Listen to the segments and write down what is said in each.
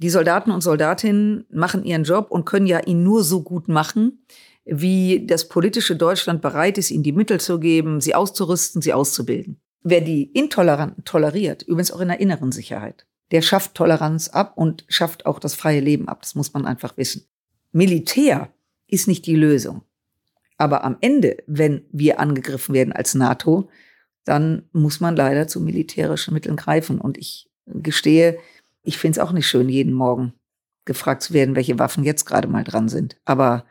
die Soldaten und Soldatinnen machen ihren Job und können ja ihn nur so gut machen, wie das politische Deutschland bereit ist, ihnen die Mittel zu geben, sie auszurüsten, sie auszubilden. Wer die Intoleranten toleriert, übrigens auch in der inneren Sicherheit, der schafft Toleranz ab und schafft auch das freie Leben ab. Das muss man einfach wissen. Militär ist nicht die Lösung. Aber am Ende, wenn wir angegriffen werden als NATO, dann muss man leider zu militärischen Mitteln greifen. Und ich gestehe, ich finde es auch nicht schön, jeden Morgen gefragt zu werden, welche Waffen jetzt gerade mal dran sind. Aber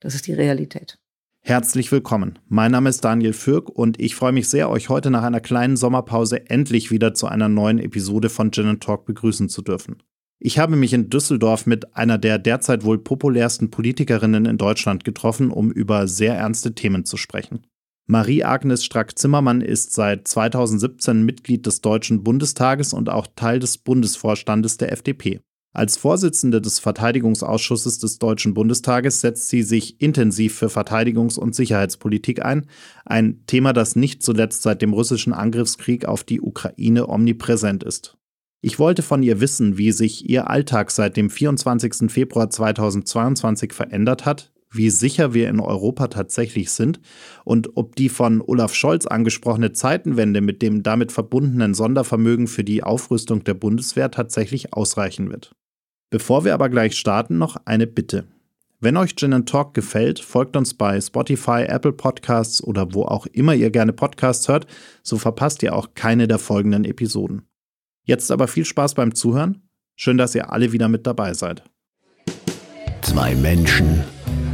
das ist die Realität. Herzlich willkommen. Mein Name ist Daniel Fürk und ich freue mich sehr, euch heute nach einer kleinen Sommerpause endlich wieder zu einer neuen Episode von Gin Talk begrüßen zu dürfen. Ich habe mich in Düsseldorf mit einer der derzeit wohl populärsten Politikerinnen in Deutschland getroffen, um über sehr ernste Themen zu sprechen. Marie-Agnes Strack-Zimmermann ist seit 2017 Mitglied des Deutschen Bundestages und auch Teil des Bundesvorstandes der FDP. Als Vorsitzende des Verteidigungsausschusses des Deutschen Bundestages setzt sie sich intensiv für Verteidigungs- und Sicherheitspolitik ein, ein Thema, das nicht zuletzt seit dem russischen Angriffskrieg auf die Ukraine omnipräsent ist. Ich wollte von ihr wissen, wie sich ihr Alltag seit dem 24. Februar 2022 verändert hat, wie sicher wir in Europa tatsächlich sind und ob die von Olaf Scholz angesprochene Zeitenwende mit dem damit verbundenen Sondervermögen für die Aufrüstung der Bundeswehr tatsächlich ausreichen wird. Bevor wir aber gleich starten, noch eine Bitte. Wenn euch Gin Talk gefällt, folgt uns bei Spotify, Apple Podcasts oder wo auch immer ihr gerne Podcasts hört, so verpasst ihr auch keine der folgenden Episoden. Jetzt aber viel Spaß beim Zuhören. Schön, dass ihr alle wieder mit dabei seid. Zwei Menschen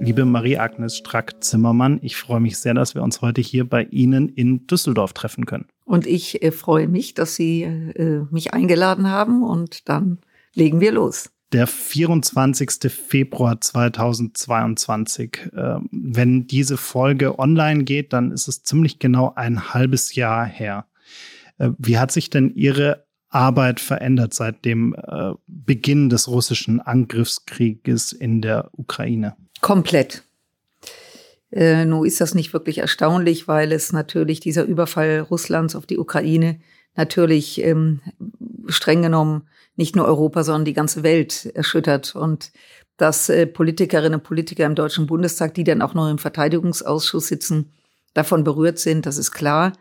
Liebe Marie-Agnes Strack-Zimmermann. Ich freue mich sehr, dass wir uns heute hier bei Ihnen in Düsseldorf treffen können. Und ich äh, freue mich, dass Sie äh, mich eingeladen haben und dann legen wir los. Der 24. Februar 2022. Äh, wenn diese Folge online geht, dann ist es ziemlich genau ein halbes Jahr her. Äh, wie hat sich denn Ihre Arbeit verändert seit dem äh, Beginn des russischen Angriffskrieges in der Ukraine? Komplett. Äh, nun ist das nicht wirklich erstaunlich, weil es natürlich dieser Überfall Russlands auf die Ukraine natürlich ähm, streng genommen nicht nur Europa, sondern die ganze Welt erschüttert. Und dass äh, Politikerinnen und Politiker im Deutschen Bundestag, die dann auch noch im Verteidigungsausschuss sitzen, davon berührt sind, das ist klar.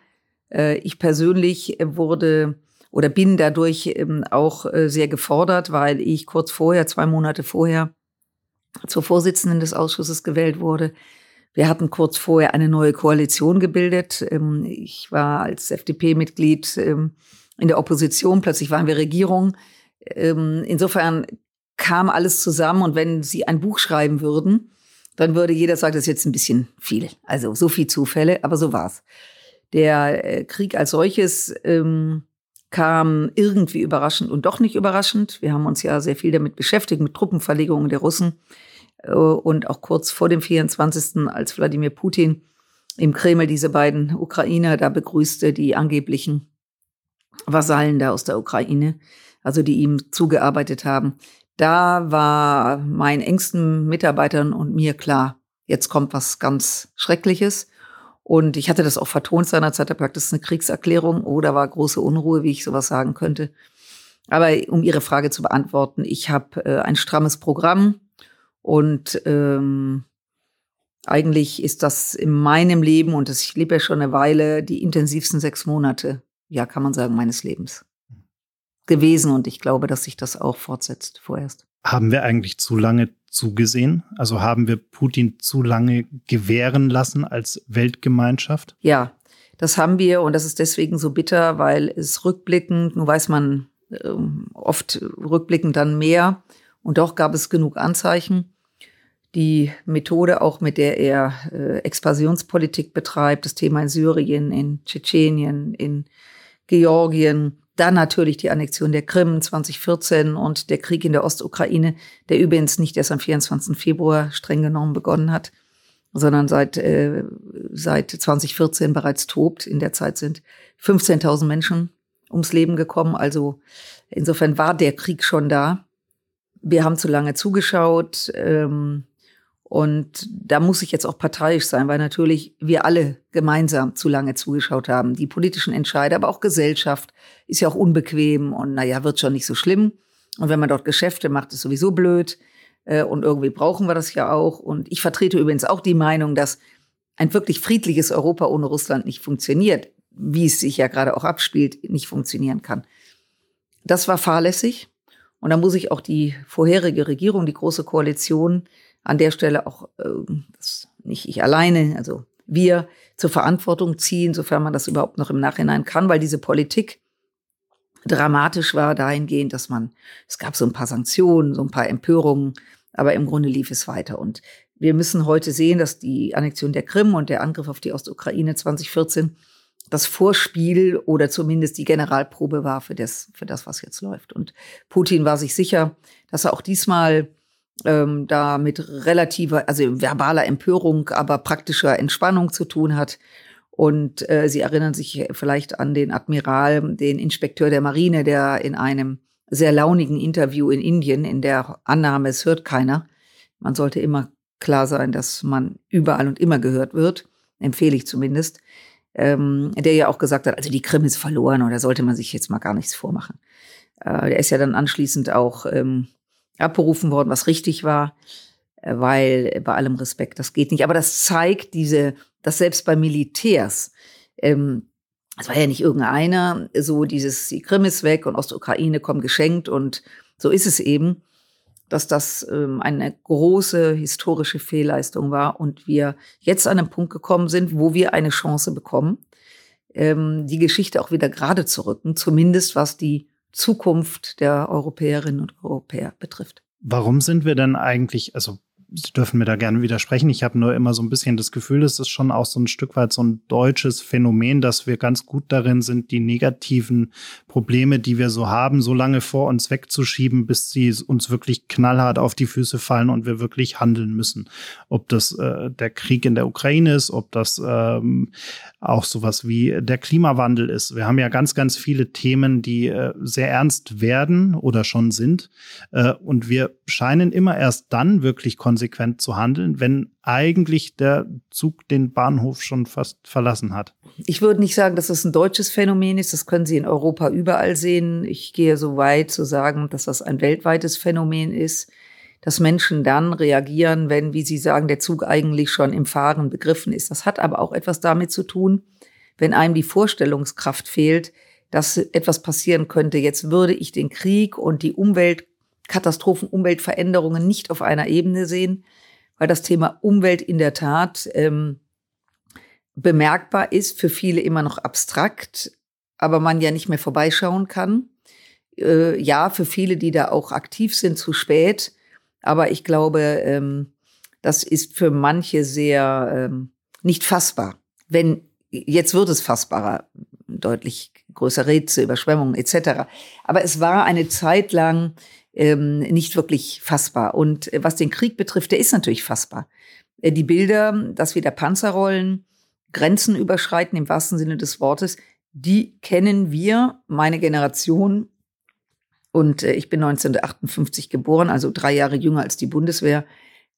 Äh, ich persönlich wurde oder bin dadurch ähm, auch äh, sehr gefordert, weil ich kurz vorher, zwei Monate vorher, zur Vorsitzenden des Ausschusses gewählt wurde. Wir hatten kurz vorher eine neue Koalition gebildet. Ähm, ich war als FDP-Mitglied ähm, in der Opposition, plötzlich waren wir Regierung. Ähm, insofern kam alles zusammen und wenn Sie ein Buch schreiben würden, dann würde jeder sagen, das ist jetzt ein bisschen viel. Also so viel Zufälle, aber so war's. Der äh, Krieg als solches kam irgendwie überraschend und doch nicht überraschend. Wir haben uns ja sehr viel damit beschäftigt, mit Truppenverlegungen der Russen. Äh, und auch kurz vor dem 24., als Wladimir Putin im Kreml diese beiden Ukrainer da begrüßte, die angeblichen Vasallen da aus der Ukraine, also die ihm zugearbeitet haben. Da war meinen engsten Mitarbeitern und mir klar, jetzt kommt was ganz Schreckliches. Und ich hatte das auch vertont seinerzeit, habe gesagt, ist eine Kriegserklärung oder war große Unruhe, wie ich sowas sagen könnte. Aber um Ihre Frage zu beantworten, ich habe äh, ein strammes Programm und ähm, eigentlich ist das in meinem Leben, und das, ich lebe ja schon eine Weile, die intensivsten sechs Monate, ja, kann man sagen, meines Lebens gewesen. Und ich glaube, dass sich das auch fortsetzt vorerst. Haben wir eigentlich zu lange zugesehen? Also haben wir Putin zu lange gewähren lassen als Weltgemeinschaft? Ja, das haben wir und das ist deswegen so bitter, weil es rückblickend, nun weiß man äh, oft rückblickend dann mehr und doch gab es genug Anzeichen die Methode, auch mit der er äh, Expansionspolitik betreibt, das Thema in Syrien, in Tschetschenien, in Georgien, Dann natürlich die Annexion der Krim 2014 und der Krieg in der Ostukraine, der übrigens nicht erst am 24. Februar streng genommen begonnen hat, sondern seit, äh, seit 2014 bereits tobt. In der Zeit sind 15.000 Menschen ums Leben gekommen. Also insofern war der Krieg schon da. Wir haben zu lange zugeschaut. Ähm, und da muss ich jetzt auch parteiisch sein, weil natürlich wir alle gemeinsam zu lange zugeschaut haben. Die politischen Entscheider, aber auch Gesellschaft ist ja auch unbequem und naja, wird schon nicht so schlimm. Und wenn man dort Geschäfte macht, ist sowieso blöd. Äh, und irgendwie brauchen wir das ja auch. Und ich vertrete übrigens auch die Meinung, dass ein wirklich friedliches Europa ohne Russland nicht funktioniert, wie es sich ja gerade auch abspielt, nicht funktionieren kann. Das war fahrlässig. Und da muss ich auch die vorherige Regierung, die Große Koalition, an der Stelle auch äh, nicht ich alleine, also wir zur Verantwortung ziehen, sofern man das überhaupt noch im Nachhinein kann, weil diese Politik dramatisch war dahingehend, dass man, es gab so ein paar Sanktionen, so ein paar Empörungen, aber im Grunde lief es weiter. Und wir müssen heute sehen, dass die Annexion der Krim und der Angriff auf die Ostukraine 2014 das Vorspiel oder zumindest die Generalprobe war für das, für das, was jetzt läuft. Und Putin war sich sicher, dass er auch diesmal ähm, da mit relativer, also verbaler Empörung, aber praktischer Entspannung zu tun hat. Und äh, Sie erinnern sich vielleicht an den Admiral, den Inspekteur der Marine, der in einem sehr launigen Interview in Indien, in der Annahme, es hört keiner. Man sollte immer klar sein, dass man überall und immer gehört wird, empfehle ich zumindest, ähm, der ja auch gesagt hat, also die Krim ist verloren oder sollte man sich jetzt mal gar nichts vormachen. Äh, der ist ja dann anschließend auch ähm, abberufen worden, was richtig war, äh, weil äh, bei allem Respekt, das geht nicht. Aber das zeigt diese, dass selbst bei Militärs, ähm, es war ja nicht irgendeiner, so dieses, die Krim ist weg und Ostukraine kommt geschenkt und so ist es eben, dass das ähm, eine große historische Fehlleistung war und wir jetzt an einem Punkt gekommen sind, wo wir eine Chance bekommen, ähm, die Geschichte auch wieder gerade zu rücken, zumindest was die Zukunft der Europäerinnen und Europäer betrifft. Warum sind wir denn eigentlich, also Sie dürfen mir da gerne widersprechen. Ich habe nur immer so ein bisschen das Gefühl, das ist schon auch so ein Stück weit so ein deutsches Phänomen, dass wir ganz gut darin sind, die negativen Probleme, die wir so haben, so lange vor uns wegzuschieben, bis sie uns wirklich knallhart auf die Füße fallen und wir wirklich handeln müssen. Ob das äh, der Krieg in der Ukraine ist, ob das ähm, auch sowas wie der Klimawandel ist. Wir haben ja ganz, ganz viele Themen, die äh, sehr ernst werden oder schon sind. Äh, und wir scheinen immer erst dann wirklich konsequent konsequent zu handeln, wenn eigentlich der Zug den Bahnhof schon fast verlassen hat? Ich würde nicht sagen, dass das ein deutsches Phänomen ist. Das können Sie in Europa überall sehen. Ich gehe so weit zu sagen, dass das ein weltweites Phänomen ist, dass Menschen dann reagieren, wenn, wie Sie sagen, der Zug eigentlich schon im Fahren begriffen ist. Das hat aber auch etwas damit zu tun, wenn einem die Vorstellungskraft fehlt, dass etwas passieren könnte. Jetzt würde ich den Krieg und die Umwelt Katastrophen, Umweltveränderungen nicht auf einer Ebene sehen, weil das Thema Umwelt in der Tat ähm, bemerkbar ist, für viele immer noch abstrakt, aber man ja nicht mehr vorbeischauen kann. Äh, ja, für viele, die da auch aktiv sind, zu spät. Aber ich glaube, ähm, das ist für manche sehr ähm, nicht fassbar. Wenn jetzt wird es fassbarer, deutlich größere Rätsel, Überschwemmungen etc. Aber es war eine Zeit lang ähm, nicht wirklich fassbar. Und äh, was den Krieg betrifft, der ist natürlich fassbar. Äh, die Bilder, dass wir der Panzerrollen Grenzen überschreiten im wahrsten Sinne des Wortes, die kennen wir, meine Generation. Und äh, ich bin 1958 geboren, also drei Jahre jünger als die Bundeswehr,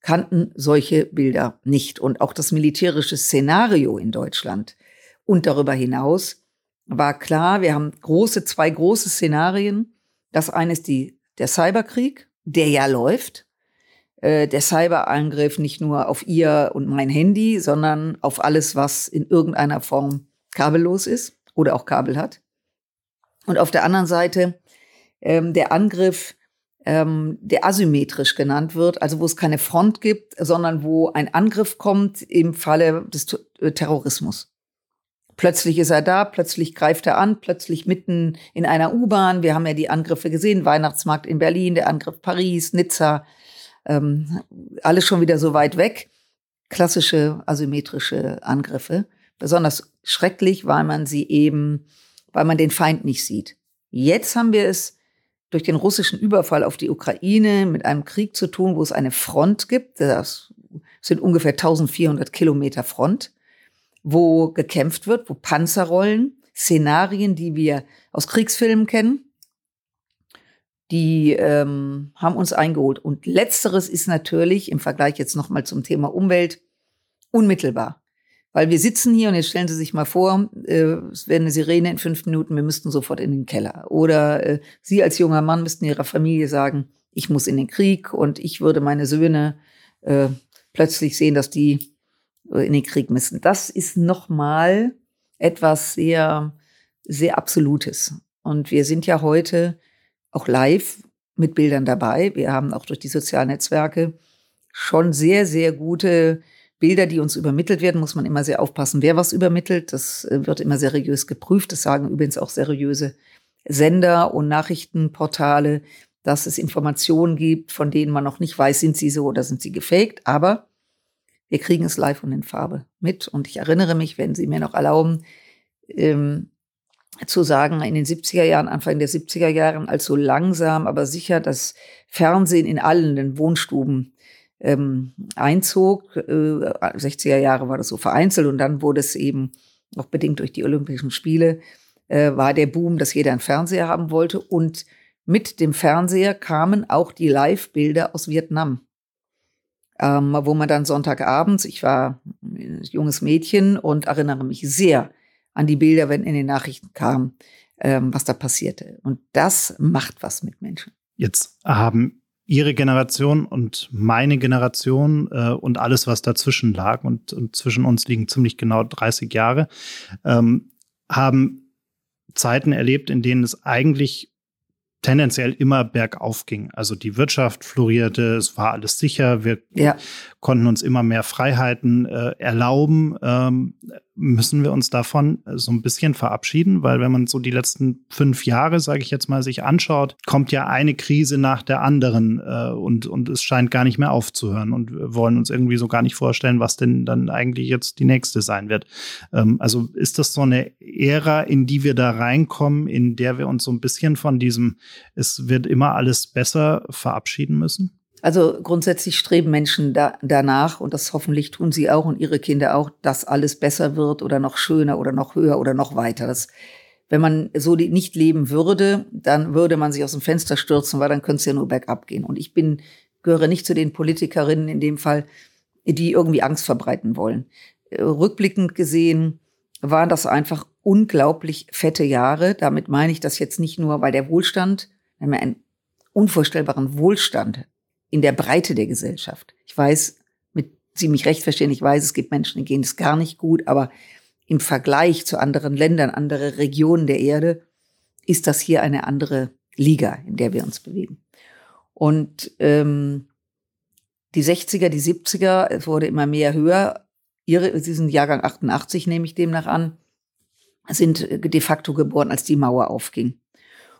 kannten solche Bilder nicht. Und auch das militärische Szenario in Deutschland und darüber hinaus war klar, wir haben große, zwei große Szenarien. Das eine ist die der Cyberkrieg, der ja läuft, äh, der Cyberangriff nicht nur auf ihr und mein Handy, sondern auf alles, was in irgendeiner Form kabellos ist oder auch Kabel hat. Und auf der anderen Seite ähm, der Angriff, ähm, der asymmetrisch genannt wird, also wo es keine Front gibt, sondern wo ein Angriff kommt im Falle des äh, Terrorismus. Plötzlich ist er da, plötzlich greift er an, plötzlich mitten in einer U-Bahn. Wir haben ja die Angriffe gesehen, Weihnachtsmarkt in Berlin, der Angriff Paris, Nizza, ähm, alles schon wieder so weit weg. Klassische asymmetrische Angriffe. Besonders schrecklich, weil man sie eben, weil man den Feind nicht sieht. Jetzt haben wir es durch den russischen Überfall auf die Ukraine mit einem Krieg zu tun, wo es eine Front gibt. Das sind ungefähr 1400 Kilometer Front, wo gekämpft wird, wo Panzer rollen, Szenarien, die wir aus Kriegsfilmen kennen, die ähm, haben uns eingeholt. Und letzteres ist natürlich im Vergleich jetzt nochmal zum Thema Umwelt unmittelbar. Weil wir sitzen hier und jetzt stellen Sie sich mal vor, äh, es wäre eine Sirene in fünf Minuten, wir müssten sofort in den Keller. Oder äh, Sie als junger Mann müssten Ihrer Familie sagen, ich muss in den Krieg und ich würde meine Söhne äh, plötzlich sehen, dass die in den Krieg müssen. Das ist nochmal etwas sehr, sehr Absolutes. Und wir sind ja heute auch live mit Bildern dabei. Wir haben auch durch die sozialen Netzwerke schon sehr, sehr gute Bilder, die uns übermittelt werden, muss man immer sehr aufpassen, wer was übermittelt. Das äh, wird immer seriös geprüft. Das sagen übrigens auch seriöse Sender und Nachrichtenportale, dass es Informationen gibt, von denen man noch nicht weiß, sind sie so oder sind sie gefaked. Aber wir kriegen es live und in Farbe mit. Und ich erinnere mich, wenn Sie mir noch erlauben, ähm, zu sagen, in den 70er Jahren, Anfang der 70er Jahren, als so langsam, aber sicher das Fernsehen in allen den Wohnstuben ähm, einzog. Äh, 60er Jahre war das so vereinzelt und dann wurde es eben auch bedingt durch die Olympischen Spiele, äh, war der Boom, dass jeder einen Fernseher haben wollte. Und mit dem Fernseher kamen auch die Live-Bilder aus Vietnam. Ähm, wo man dann Sonntagabends, ich war ein junges Mädchen und erinnere mich sehr an die Bilder, wenn in den Nachrichten kam, ähm, was da passierte. Und das macht was mit Menschen. Jetzt haben ihre Generation und meine Generation äh, und alles, was dazwischen lag, und, und, zwischen uns liegen ziemlich genau 30 Jahre, ähm, haben Zeiten erlebt, in denen es eigentlich tendenziell immer bergauf ging. Also die Wirtschaft florierte, es war alles sicher, wir ja. konnten uns immer mehr Freiheiten äh, erlauben. Ähm, müssen wir uns davon so ein bisschen verabschieden, weil wenn man so die letzten fünf Jahre, sage ich jetzt mal, sich anschaut, kommt ja eine Krise nach der anderen äh, und, und es scheint gar nicht mehr aufzuhören und wir wollen uns irgendwie so gar nicht vorstellen, was denn dann eigentlich jetzt die nächste sein wird. Ähm, also ist das so eine Ära, in die wir da reinkommen, in der wir uns so ein bisschen von diesem, es wird immer alles besser verabschieden müssen? Also grundsätzlich streben Menschen da, danach, und das hoffentlich tun sie auch und ihre Kinder auch, dass alles besser wird oder noch schöner oder noch höher oder noch weiter. Das, wenn man so nicht leben würde, dann würde man sich aus dem Fenster stürzen, weil dann könnte es ja nur bergab gehen. Und ich bin, gehöre nicht zu den Politikerinnen in dem Fall, die irgendwie Angst verbreiten wollen. Rückblickend gesehen waren das einfach unglaublich fette Jahre. Damit meine ich das jetzt nicht nur, weil der Wohlstand, wir haben ja einen unvorstellbaren Wohlstand in der Breite der Gesellschaft. Ich weiß, mit Sie mich recht verstehen, ich weiß, es gibt Menschen, denen es gar nicht gut, aber im Vergleich zu anderen Ländern, andere Regionen der Erde, ist das hier eine andere Liga, in der wir uns bewegen. Und ähm, die 60er, die 70er, es wurde immer mehr höher. Ihre, Sie sind Jahrgang 88, nehme ich demnach an, sind de facto geboren, als die Mauer aufging.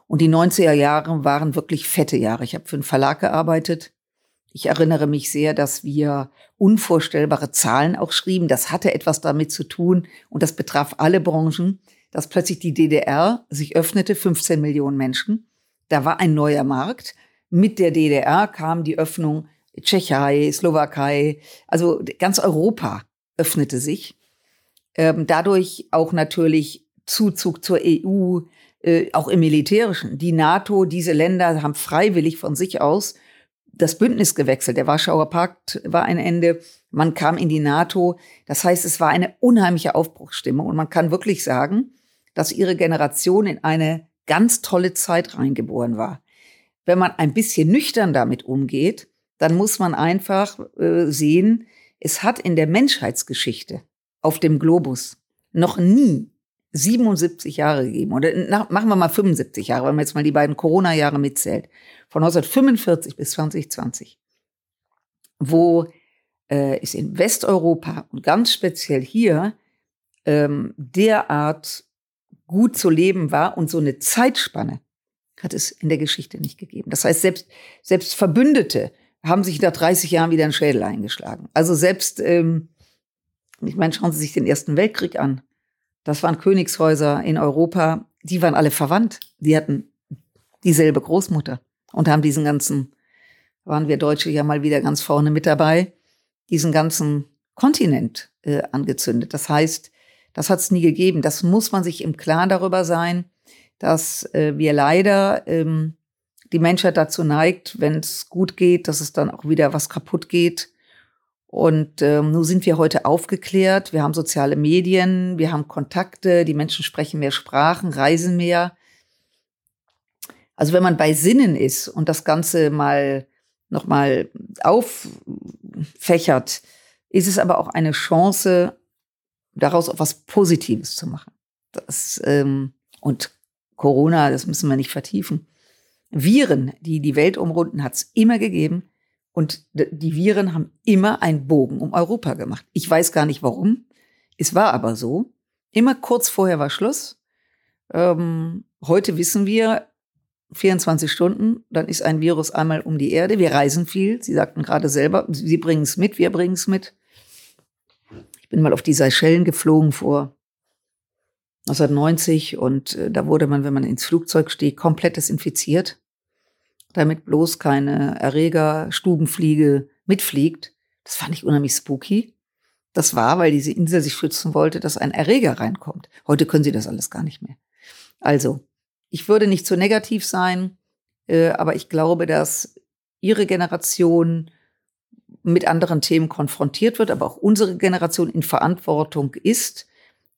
Und die 90er Jahre waren wirklich fette Jahre. Ich habe für einen Verlag gearbeitet, ich erinnere mich sehr, dass wir unvorstellbare Zahlen auch schrieben. Das hatte etwas damit zu tun und das betraf alle Branchen, dass plötzlich die DDR sich öffnete, 15 Millionen Menschen. Da war ein neuer Markt. Mit der DDR kam die Öffnung Tschechei, Slowakei, also ganz Europa öffnete sich. Ähm, dadurch auch natürlich Zuzug zur EU, äh, auch im Militärischen. Die NATO, diese Länder haben freiwillig von sich aus das Bündnis gewechselt. Der Warschauer Pakt war ein Ende. Man kam in die NATO. Das heißt, es war eine unheimliche Aufbruchsstimmung. Und man kann wirklich sagen, dass ihre Generation in eine ganz tolle Zeit reingeboren war. Wenn man ein bisschen nüchtern damit umgeht, dann muss man einfach äh, sehen, es hat in der Menschheitsgeschichte auf dem Globus noch nie 77 Jahre gegeben. Oder na, machen wir mal 75 Jahre, wenn man jetzt mal die beiden Corona-Jahre mitzählt von 1945 bis 2020, wo äh, es in Westeuropa und ganz speziell hier ähm, derart gut zu leben war und so eine Zeitspanne hat es in der Geschichte nicht gegeben. Das heißt, selbst, selbst Verbündete haben sich nach 30 Jahren wieder einen Schädel eingeschlagen. Also selbst, ähm, ich meine, schauen Sie sich den Ersten Weltkrieg an. Das waren Königshäuser in Europa, die waren alle verwandt. Die hatten dieselbe Großmutter und haben diesen ganzen, waren wir Deutsche ja mal wieder ganz vorne mit dabei, diesen ganzen Kontinent äh, angezündet. Das heißt, das hat es nie gegeben. Das muss man sich im Klaren darüber sein, dass äh, wir leider ähm, die Menschheit dazu neigt, wenn es gut geht, dass es dann auch wieder was kaputt geht. Und ähm, nun sind wir heute aufgeklärt, wir haben soziale Medien, wir haben Kontakte, die Menschen sprechen mehr Sprachen, reisen mehr. Also wenn man bei Sinnen ist und das Ganze mal nochmal auffächert, ist es aber auch eine Chance, daraus auch was Positives zu machen. Das, ähm, und Corona, das müssen wir nicht vertiefen. Viren, die die Welt umrunden, hat es immer gegeben. Und die Viren haben immer einen Bogen um Europa gemacht. Ich weiß gar nicht warum. Es war aber so. Immer kurz vorher war Schluss. Ähm, heute wissen wir, 24 Stunden, dann ist ein Virus einmal um die Erde. Wir reisen viel. Sie sagten gerade selber, Sie bringen es mit, wir bringen es mit. Ich bin mal auf die Seychellen geflogen vor 1990 und äh, da wurde man, wenn man ins Flugzeug stieg, komplett desinfiziert, damit bloß keine Erreger, Stubenfliege mitfliegt. Das fand ich unheimlich spooky. Das war, weil diese Insel sich schützen wollte, dass ein Erreger reinkommt. Heute können sie das alles gar nicht mehr. Also, ich würde nicht zu negativ sein, äh, aber ich glaube, dass ihre Generation mit anderen Themen konfrontiert wird, aber auch unsere Generation in Verantwortung ist,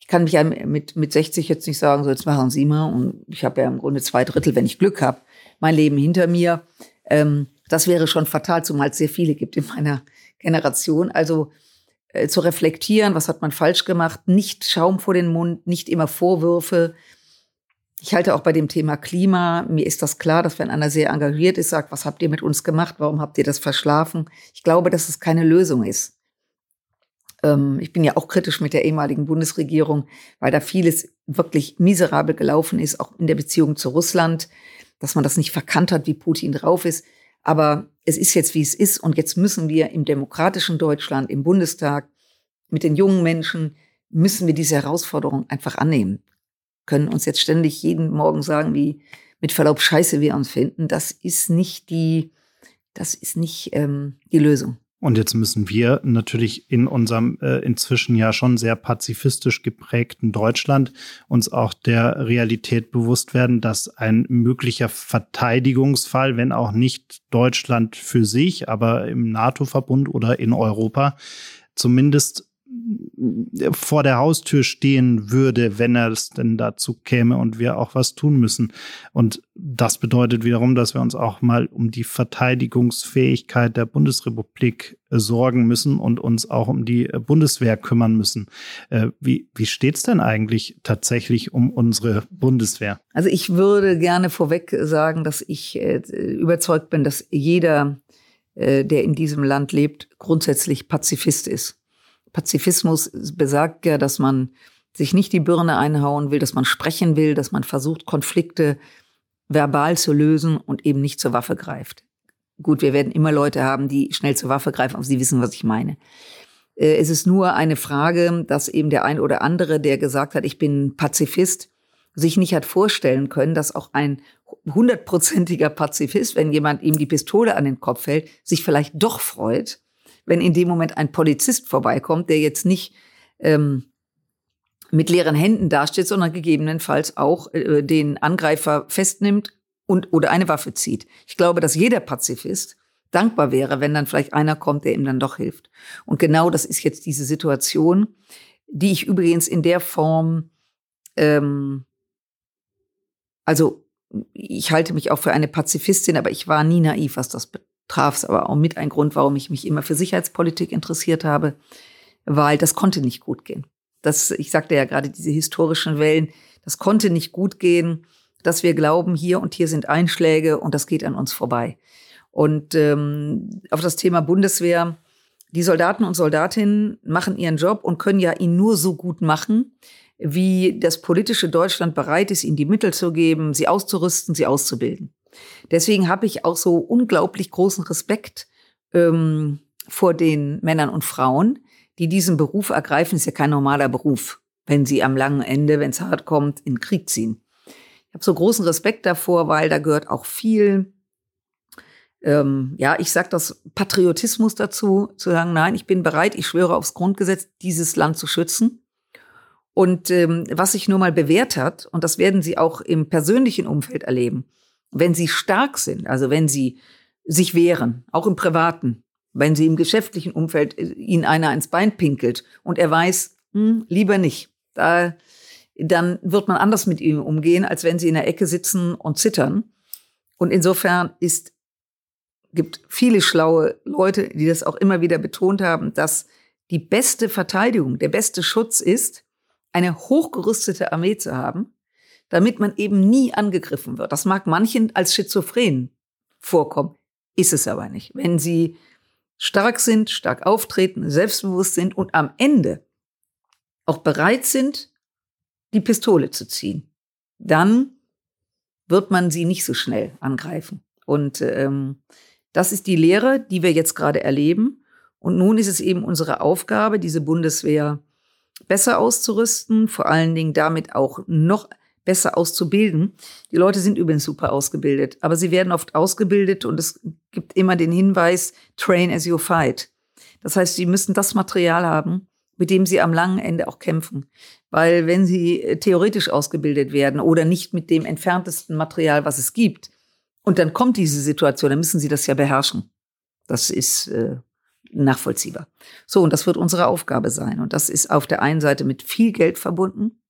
ich kann mich ja mit, mit 60 jetzt nicht sagen, so jetzt machen Sie mal. Und ich habe ja im Grunde zwei Drittel, wenn ich Glück habe, mein Leben hinter mir. Ähm, das wäre schon fatal, zumal es sehr viele gibt in meiner Generation. Also äh, zu reflektieren, was hat man falsch gemacht, nicht Schaum vor den Mund, nicht immer Vorwürfe. Ich halte auch bei dem Thema Klima, mir ist das klar, dass wenn einer sehr engagiert ist, sagt, was habt ihr mit uns gemacht, warum habt ihr das verschlafen? Ich glaube, dass es keine Lösung ist. Ähm, ich bin ja auch kritisch mit der ehemaligen Bundesregierung, weil da vieles wirklich miserabel gelaufen ist, auch in der Beziehung zu Russland, dass man das nicht verkannt hat, wie Putin drauf ist. Aber es ist jetzt, wie es ist. Und jetzt müssen wir im demokratischen Deutschland, im Bundestag, mit den jungen Menschen, müssen wir diese Herausforderung einfach annehmen. Können uns jetzt ständig jeden Morgen sagen, wie mit Verlaub scheiße wir uns finden. Das ist nicht die, das ist nicht ähm, die Lösung. Und jetzt müssen wir natürlich in unserem äh, inzwischen ja schon sehr pazifistisch geprägten Deutschland uns auch der Realität bewusst werden, dass ein möglicher Verteidigungsfall, wenn auch nicht Deutschland für sich, aber im NATO-Verbund oder in Europa, zumindest vor der Haustür stehen würde, wenn er es denn dazu käme und wir auch was tun müssen. Und das bedeutet wiederum, dass wir uns auch mal um die Verteidigungsfähigkeit der Bundesrepublik äh, sorgen müssen und uns auch um die äh, Bundeswehr kümmern müssen. Äh, wie, wie steht es denn eigentlich tatsächlich um unsere Bundeswehr? Also ich würde gerne vorweg sagen, dass ich überzeugt bin, dass jeder, der in diesem Land lebt, grundsätzlich Pazifist ist. Pazifismus besagt ja, dass man sich nicht die Birne einhauen will, dass man sprechen will, dass man versucht, Konflikte verbal zu lösen und eben nicht zur Waffe greift. Gut, wir werden immer Leute haben, die schnell zur Waffe greifen, aber Sie wissen, was ich meine. Äh, es ist nur eine Frage, dass eben der ein oder andere, der gesagt hat, ich bin Pazifist, sich nicht hat vorstellen können, dass auch ein hundertprozentiger Pazifist, wenn jemand ihm die Pistole an den Kopf hält, sich vielleicht doch freut, wenn in dem Moment ein Polizist vorbeikommt, der jetzt nicht ähm, mit leeren Händen dasteht, sondern gegebenenfalls auch äh, den Angreifer festnimmt und oder eine Waffe zieht. Ich glaube, dass jeder Pazifist dankbar wäre, wenn dann vielleicht einer kommt, der ihm dann doch hilft. Und genau das ist jetzt diese Situation, die ich übrigens in der Form, ähm, also ich halte mich auch für eine Pazifistin, aber ich war nie naiv, was das traf es aber auch mit ein Grund, warum ich mich immer für Sicherheitspolitik interessiert habe, weil das konnte nicht gut gehen. Das, ich sagte ja gerade diese historischen Wellen, das konnte nicht gut gehen, dass wir glauben, hier und hier sind Einschläge und das geht an uns vorbei. Und ähm, auf das Thema Bundeswehr, die Soldaten und Soldatinnen machen ihren Job und können ja ihn nur so gut machen, wie das politische Deutschland bereit ist, ihnen die Mittel zu geben, sie auszurüsten, sie auszubilden. Deswegen habe ich auch so unglaublich großen Respekt ähm, vor den Männern und Frauen, die diesen Beruf ergreifen. Ist ja kein normaler Beruf, wenn sie am langen Ende, wenn es hart kommt, in Krieg ziehen. Ich habe so großen Respekt davor, weil da gehört auch viel, ähm, ja, ich sag das Patriotismus dazu, zu sagen, nein, ich bin bereit, ich schwöre aufs Grundgesetz, dieses Land zu schützen. Und ähm, was sich nur mal bewährt hat, und das werden Sie auch im persönlichen Umfeld erleben, wenn Sie stark sind, also wenn Sie sich wehren, auch im privaten, wenn Sie im geschäftlichen Umfeld äh, Ihnen einer ins Bein pinkelt und er weiß, hm, lieber nicht, da, dann wird man anders mit ihm umgehen, als wenn Sie in der Ecke sitzen und zittern. Und insofern ist, gibt viele schlaue Leute, die das auch immer wieder betont haben, dass die beste Verteidigung, der beste Schutz ist, eine hochgerüstete Armee zu haben, damit man eben nie angegriffen wird. Das mag manchen als schizophren vorkommen, ist es aber nicht. Wenn sie stark sind, stark auftreten, selbstbewusst sind und am Ende auch bereit sind, die Pistole zu ziehen, dann wird man sie nicht so schnell angreifen. Und ähm, das ist die Lehre, die wir jetzt gerade erleben. Und nun ist es eben unsere Aufgabe, diese Bundeswehr besser auszurüsten, vor allen Dingen damit auch noch besser auszubilden. Die Leute sind übrigens super ausgebildet, aber sie werden oft ausgebildet und es gibt immer den Hinweis, train as you fight. Das heißt, sie müssen das Material haben, mit dem sie am langen Ende auch kämpfen. Weil wenn sie äh, theoretisch ausgebildet werden oder nicht mit dem entferntesten Material, was es gibt, und dann kommt diese Situation, dann müssen sie das ja beherrschen. Das ist äh, nachvollziehbar. So, und das wird unsere Aufgabe sein. Und das ist auf der einen Seite mit viel Geld verbunden.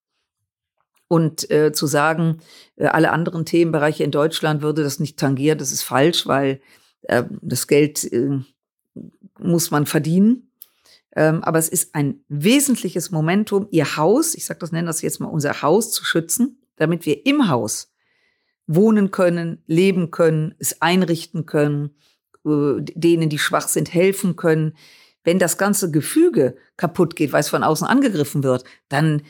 Und äh, zu sagen, äh, alle anderen Themenbereiche in Deutschland würde das nicht tangieren, das ist falsch, weil äh, das Geld äh, muss man verdienen. Ähm, aber es ist ein wesentliches Momentum, ihr Haus, ich sage das, nenne das jetzt mal unser Haus zu schützen, damit wir im Haus wohnen können, leben können, es einrichten können, äh, denen, die schwach sind, helfen können. Wenn das ganze Gefüge kaputt geht, weil es von außen angegriffen wird, dann,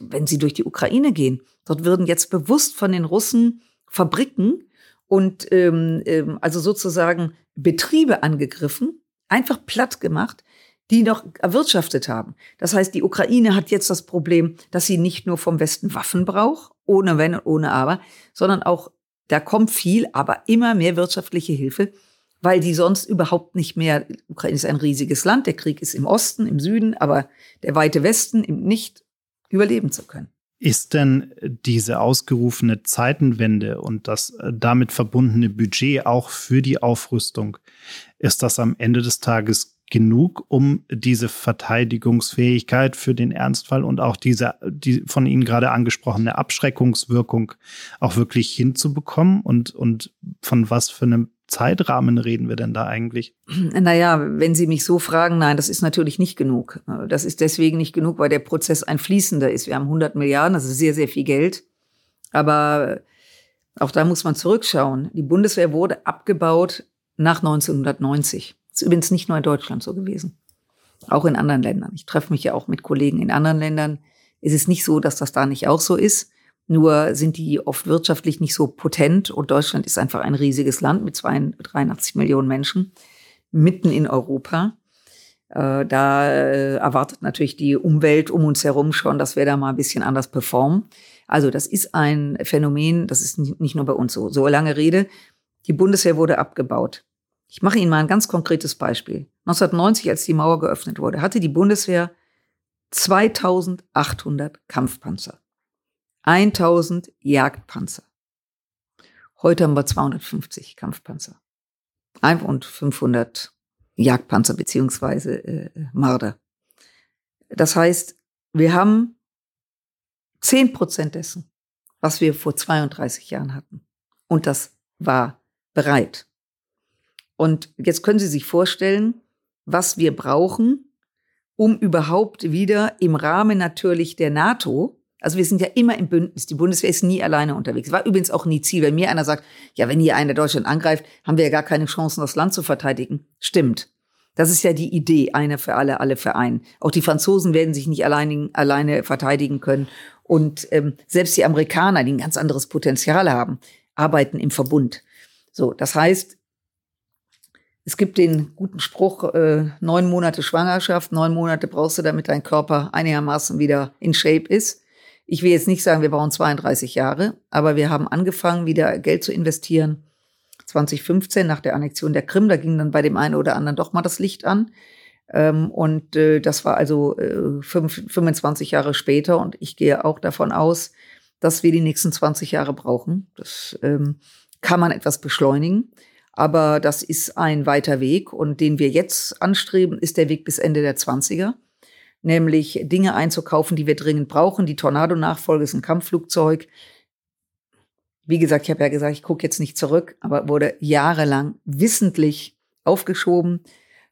wenn sie durch die Ukraine gehen, dort würden jetzt bewusst von den Russen Fabriken und ähm, ähm, also sozusagen Betriebe angegriffen, einfach platt gemacht, die noch erwirtschaftet haben. Das heißt, die Ukraine hat jetzt das Problem, dass sie nicht nur vom Westen Waffen braucht, ohne Wenn und ohne Aber, sondern auch, da kommt viel, aber immer mehr wirtschaftliche Hilfe weil die sonst überhaupt nicht mehr, Ukraine ist ein riesiges Land, der Krieg ist im Osten, im Süden, aber der weite Westen nicht überleben zu können. Ist denn diese ausgerufene Zeitenwende und das äh, damit verbundene Budget auch für die Aufrüstung, ist das am Ende des Tages genug, um diese Verteidigungsfähigkeit für den Ernstfall und auch diese die von Ihnen gerade angesprochene Abschreckungswirkung auch wirklich hinzubekommen? Und, und von was für einem Zeitrahmen reden wir denn da eigentlich? Naja, wenn Sie mich so fragen, nein, das ist natürlich nicht genug. Das ist deswegen nicht genug, weil der Prozess ein fließender ist. Wir haben 100 Milliarden, das ist sehr, sehr viel Geld. Aber auch da muss man zurückschauen. Die Bundeswehr wurde abgebaut nach 1990. Das ist übrigens nicht nur in Deutschland so gewesen. Auch in anderen Ländern. Ich treffe mich ja auch mit Kollegen in anderen Ländern. Es ist nicht so, dass das da nicht auch so ist. Nur sind die oft wirtschaftlich nicht so potent und Deutschland ist einfach ein riesiges Land mit 83 Millionen Menschen mitten in Europa. Äh, da äh, erwartet natürlich die Umwelt um uns herum schon, dass wir da mal ein bisschen anders performen. Also das ist ein Phänomen, das ist nicht nur bei uns so. So lange Rede, die Bundeswehr wurde abgebaut. Ich mache Ihnen mal ein ganz konkretes Beispiel. 1990, als die Mauer geöffnet wurde, hatte die Bundeswehr 2800 Kampfpanzer. 1000 Jagdpanzer. Heute haben wir 250 Kampfpanzer. Und 500 Jagdpanzer beziehungsweise äh, Marder. Das heißt, wir haben 10 Prozent dessen, was wir vor 32 Jahren hatten. Und das war bereit. Und jetzt können Sie sich vorstellen, was wir brauchen, um überhaupt wieder im Rahmen natürlich der NATO also wir sind ja immer im Bündnis. Die Bundeswehr ist nie alleine unterwegs. War übrigens auch nie Ziel. Wenn mir einer sagt, ja, wenn hier einer Deutschland angreift, haben wir ja gar keine Chancen, das Land zu verteidigen. Stimmt. Das ist ja die Idee, einer für alle, alle für einen. Auch die Franzosen werden sich nicht allein, alleine verteidigen können. Und ähm, selbst die Amerikaner, die ein ganz anderes Potenzial haben, arbeiten im Verbund. So, das heißt, es gibt den guten Spruch, äh, neun Monate Schwangerschaft, neun Monate brauchst du, damit dein Körper einigermaßen wieder in Shape ist. Ich will jetzt nicht sagen, wir brauchen 32 Jahre, aber wir haben angefangen, wieder Geld zu investieren. 2015 nach der Annexion der Krim, da ging dann bei dem einen oder anderen doch mal das Licht an. Ähm, und äh, das war also äh, 25 Jahre später und ich gehe auch davon aus, dass wir die nächsten 20 Jahre brauchen. Das ähm, kann man etwas beschleunigen. Aber das ist ein weiter Weg und den wir jetzt anstreben, ist der Weg bis Ende der 20er. Nämlich Dinge einzukaufen, die wir dringend brauchen. Die Tornado-Nachfolge ist ein Kampfflugzeug. Wie gesagt, ich habe ja gesagt, ich gucke jetzt nicht zurück, aber wurde jahrelang wissentlich aufgeschoben.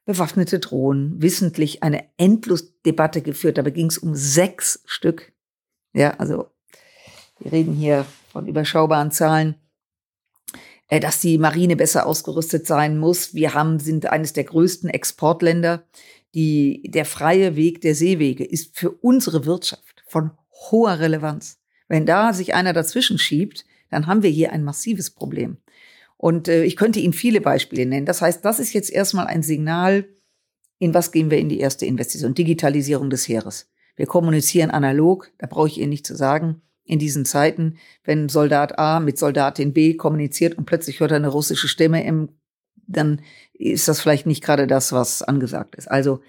Bewaffnete Drohnen, wissentlich eine Endlosdebatte geführt. Dabei ging es um sechs Stück. Ja, also wir reden hier von überschaubaren Zahlen. Äh, dass die Marine besser ausgerüstet sein muss. Wir haben, sind eines der größten Exportländer. Die, der freie Weg der Seewege ist für unsere Wirtschaft von hoher Relevanz. Wenn da sich einer dazwischen schiebt, dann haben wir hier ein massives Problem. Und äh, ich könnte Ihnen viele Beispiele nennen. Das heißt, das ist jetzt erstmal ein Signal, in was gehen wir in die erste Investition? Digitalisierung des Heeres. Wir kommunizieren analog, da brauche ich Ihnen nicht zu sagen in diesen Zeiten, wenn Soldat A mit Soldatin B kommuniziert und plötzlich hört er eine russische Stimme im, dann ist das vielleicht nicht gerade das, was angesagt ist. Also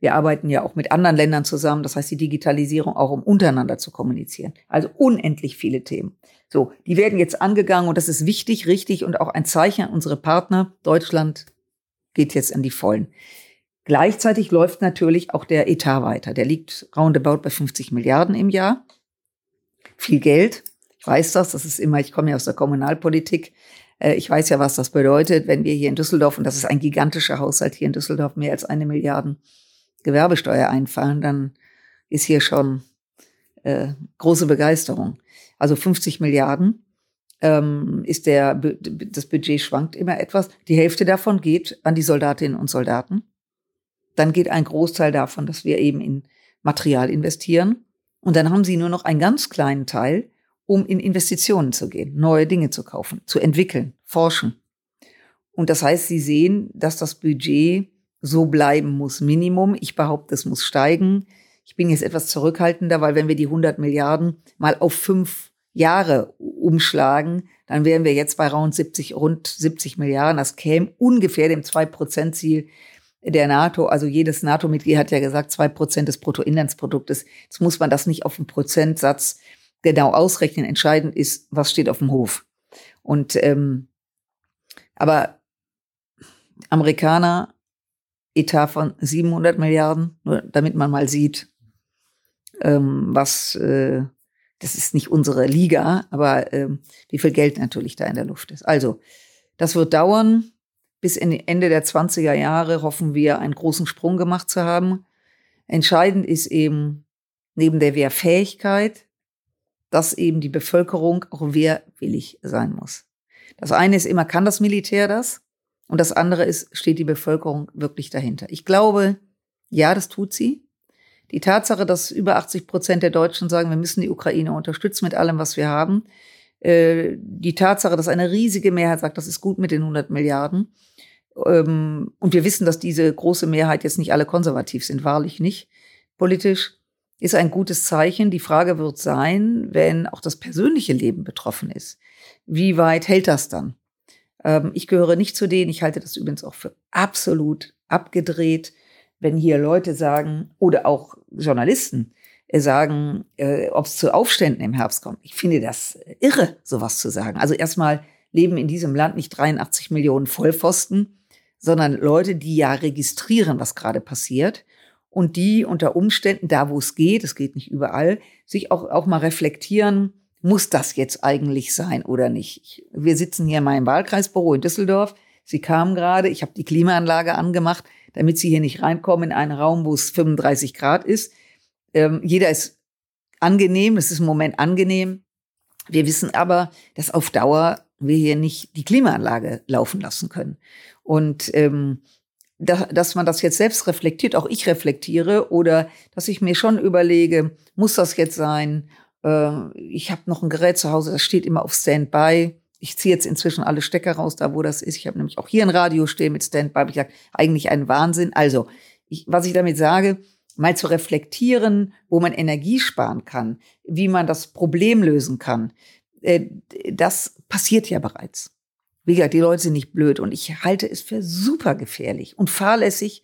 wir arbeiten ja auch mit anderen Ländern zusammen, das heißt die Digitalisierung auch um untereinander zu kommunizieren. Also unendlich viele Themen. So, die werden jetzt angegangen und das ist wichtig, richtig und auch ein Zeichen an unsere Partner. Deutschland geht jetzt an die Vollen. Gleichzeitig läuft natürlich auch der Etat weiter. Der liegt roundabout bei 50 Milliarden im Jahr viel Geld. Ich weiß das, das ist immer, ich komme ja aus der Kommunalpolitik. Äh, ich weiß ja, was das bedeutet, wenn wir hier in Düsseldorf, und das ist ein gigantischer Haushalt hier in Düsseldorf, mehr als eine Milliarde Gewerbesteuer einfallen, dann ist hier schon äh, große Begeisterung. Also 50 Milliarden ähm, ist der, das Budget schwankt immer etwas. Die Hälfte davon geht an die Soldatinnen und Soldaten. Dann geht ein Großteil davon, dass wir eben in Material investieren. Und dann haben sie nur noch einen ganz kleinen Teil, um in Investitionen zu gehen, neue Dinge zu kaufen, zu entwickeln, forschen. Und das heißt, sie sehen, dass das Budget so bleiben muss, Minimum. Ich behaupte, es muss steigen. Ich bin jetzt etwas zurückhaltender, weil wenn wir die 100 Milliarden mal auf fünf Jahre umschlagen, dann wären wir jetzt bei rund 70, rund 70 Milliarden. Das käme ungefähr dem 2-Prozent-Ziel der NATO, also jedes NATO-Mitglied hat ja gesagt, zwei Prozent des Bruttoinlandsproduktes. Jetzt muss man das nicht auf einen Prozentsatz genau ausrechnen. Entscheidend ist, was steht auf dem Hof. Und ähm, aber Amerikaner Etat von 700 Milliarden, nur damit man mal sieht, ähm, was äh, das ist nicht unsere Liga, aber ähm, wie viel Geld natürlich da in der Luft ist. Also das wird dauern. Bis Ende der 20er Jahre hoffen wir, einen großen Sprung gemacht zu haben. Entscheidend ist eben neben der Wehrfähigkeit, dass eben die Bevölkerung auch wehrwillig sein muss. Das eine ist immer, kann das Militär das? Und das andere ist, steht die Bevölkerung wirklich dahinter? Ich glaube, ja, das tut sie. Die Tatsache, dass über 80 Prozent der Deutschen sagen, wir müssen die Ukraine unterstützen mit allem, was wir haben. Äh, die Tatsache, dass eine riesige Mehrheit sagt, das ist gut mit den 100 Milliarden. Ähm, und wir wissen, dass diese große Mehrheit jetzt nicht alle konservativ sind, wahrlich nicht. Politisch ist ein gutes Zeichen. Die Frage wird sein, wenn auch das persönliche Leben betroffen ist. Wie weit hält das dann? Ähm, ich gehöre nicht zu denen, ich halte das übrigens auch für absolut abgedreht, wenn hier Leute sagen, oder auch Journalisten äh, sagen, äh, ob es zu Aufständen im Herbst kommt. Ich finde das irre, sowas zu sagen. Also erstmal leben in diesem Land nicht 83 Millionen Vollpfosten, sondern Leute, die ja registrieren, was gerade passiert und die unter Umständen, da wo es geht, es geht nicht überall, sich auch, auch mal reflektieren, muss das jetzt eigentlich sein oder nicht? Wir sitzen hier in meinem Wahlkreisbüro in Düsseldorf. Sie kamen gerade, ich habe die Klimaanlage angemacht, damit Sie hier nicht reinkommen in einen Raum, wo es 35 Grad ist. Ähm, jeder ist angenehm, es ist im Moment angenehm. Wir wissen aber, dass auf Dauer wir hier nicht die Klimaanlage laufen lassen können. Und ähm, da, dass man das jetzt selbst reflektiert, auch ich reflektiere, oder dass ich mir schon überlege, muss das jetzt sein? Äh, ich habe noch ein Gerät zu Hause, das steht immer auf Standby. Ich ziehe jetzt inzwischen alle Stecker raus, da wo das ist. Ich habe nämlich auch hier ein Radio stehen mit Standby. Ich sage, eigentlich ein Wahnsinn. Also, ich, was ich damit sage, mal zu reflektieren, wo man Energie sparen kann, wie man das Problem lösen kann, äh, das passiert ja bereits. Wie gesagt, die Leute sind nicht blöd und ich halte es für super gefährlich und fahrlässig,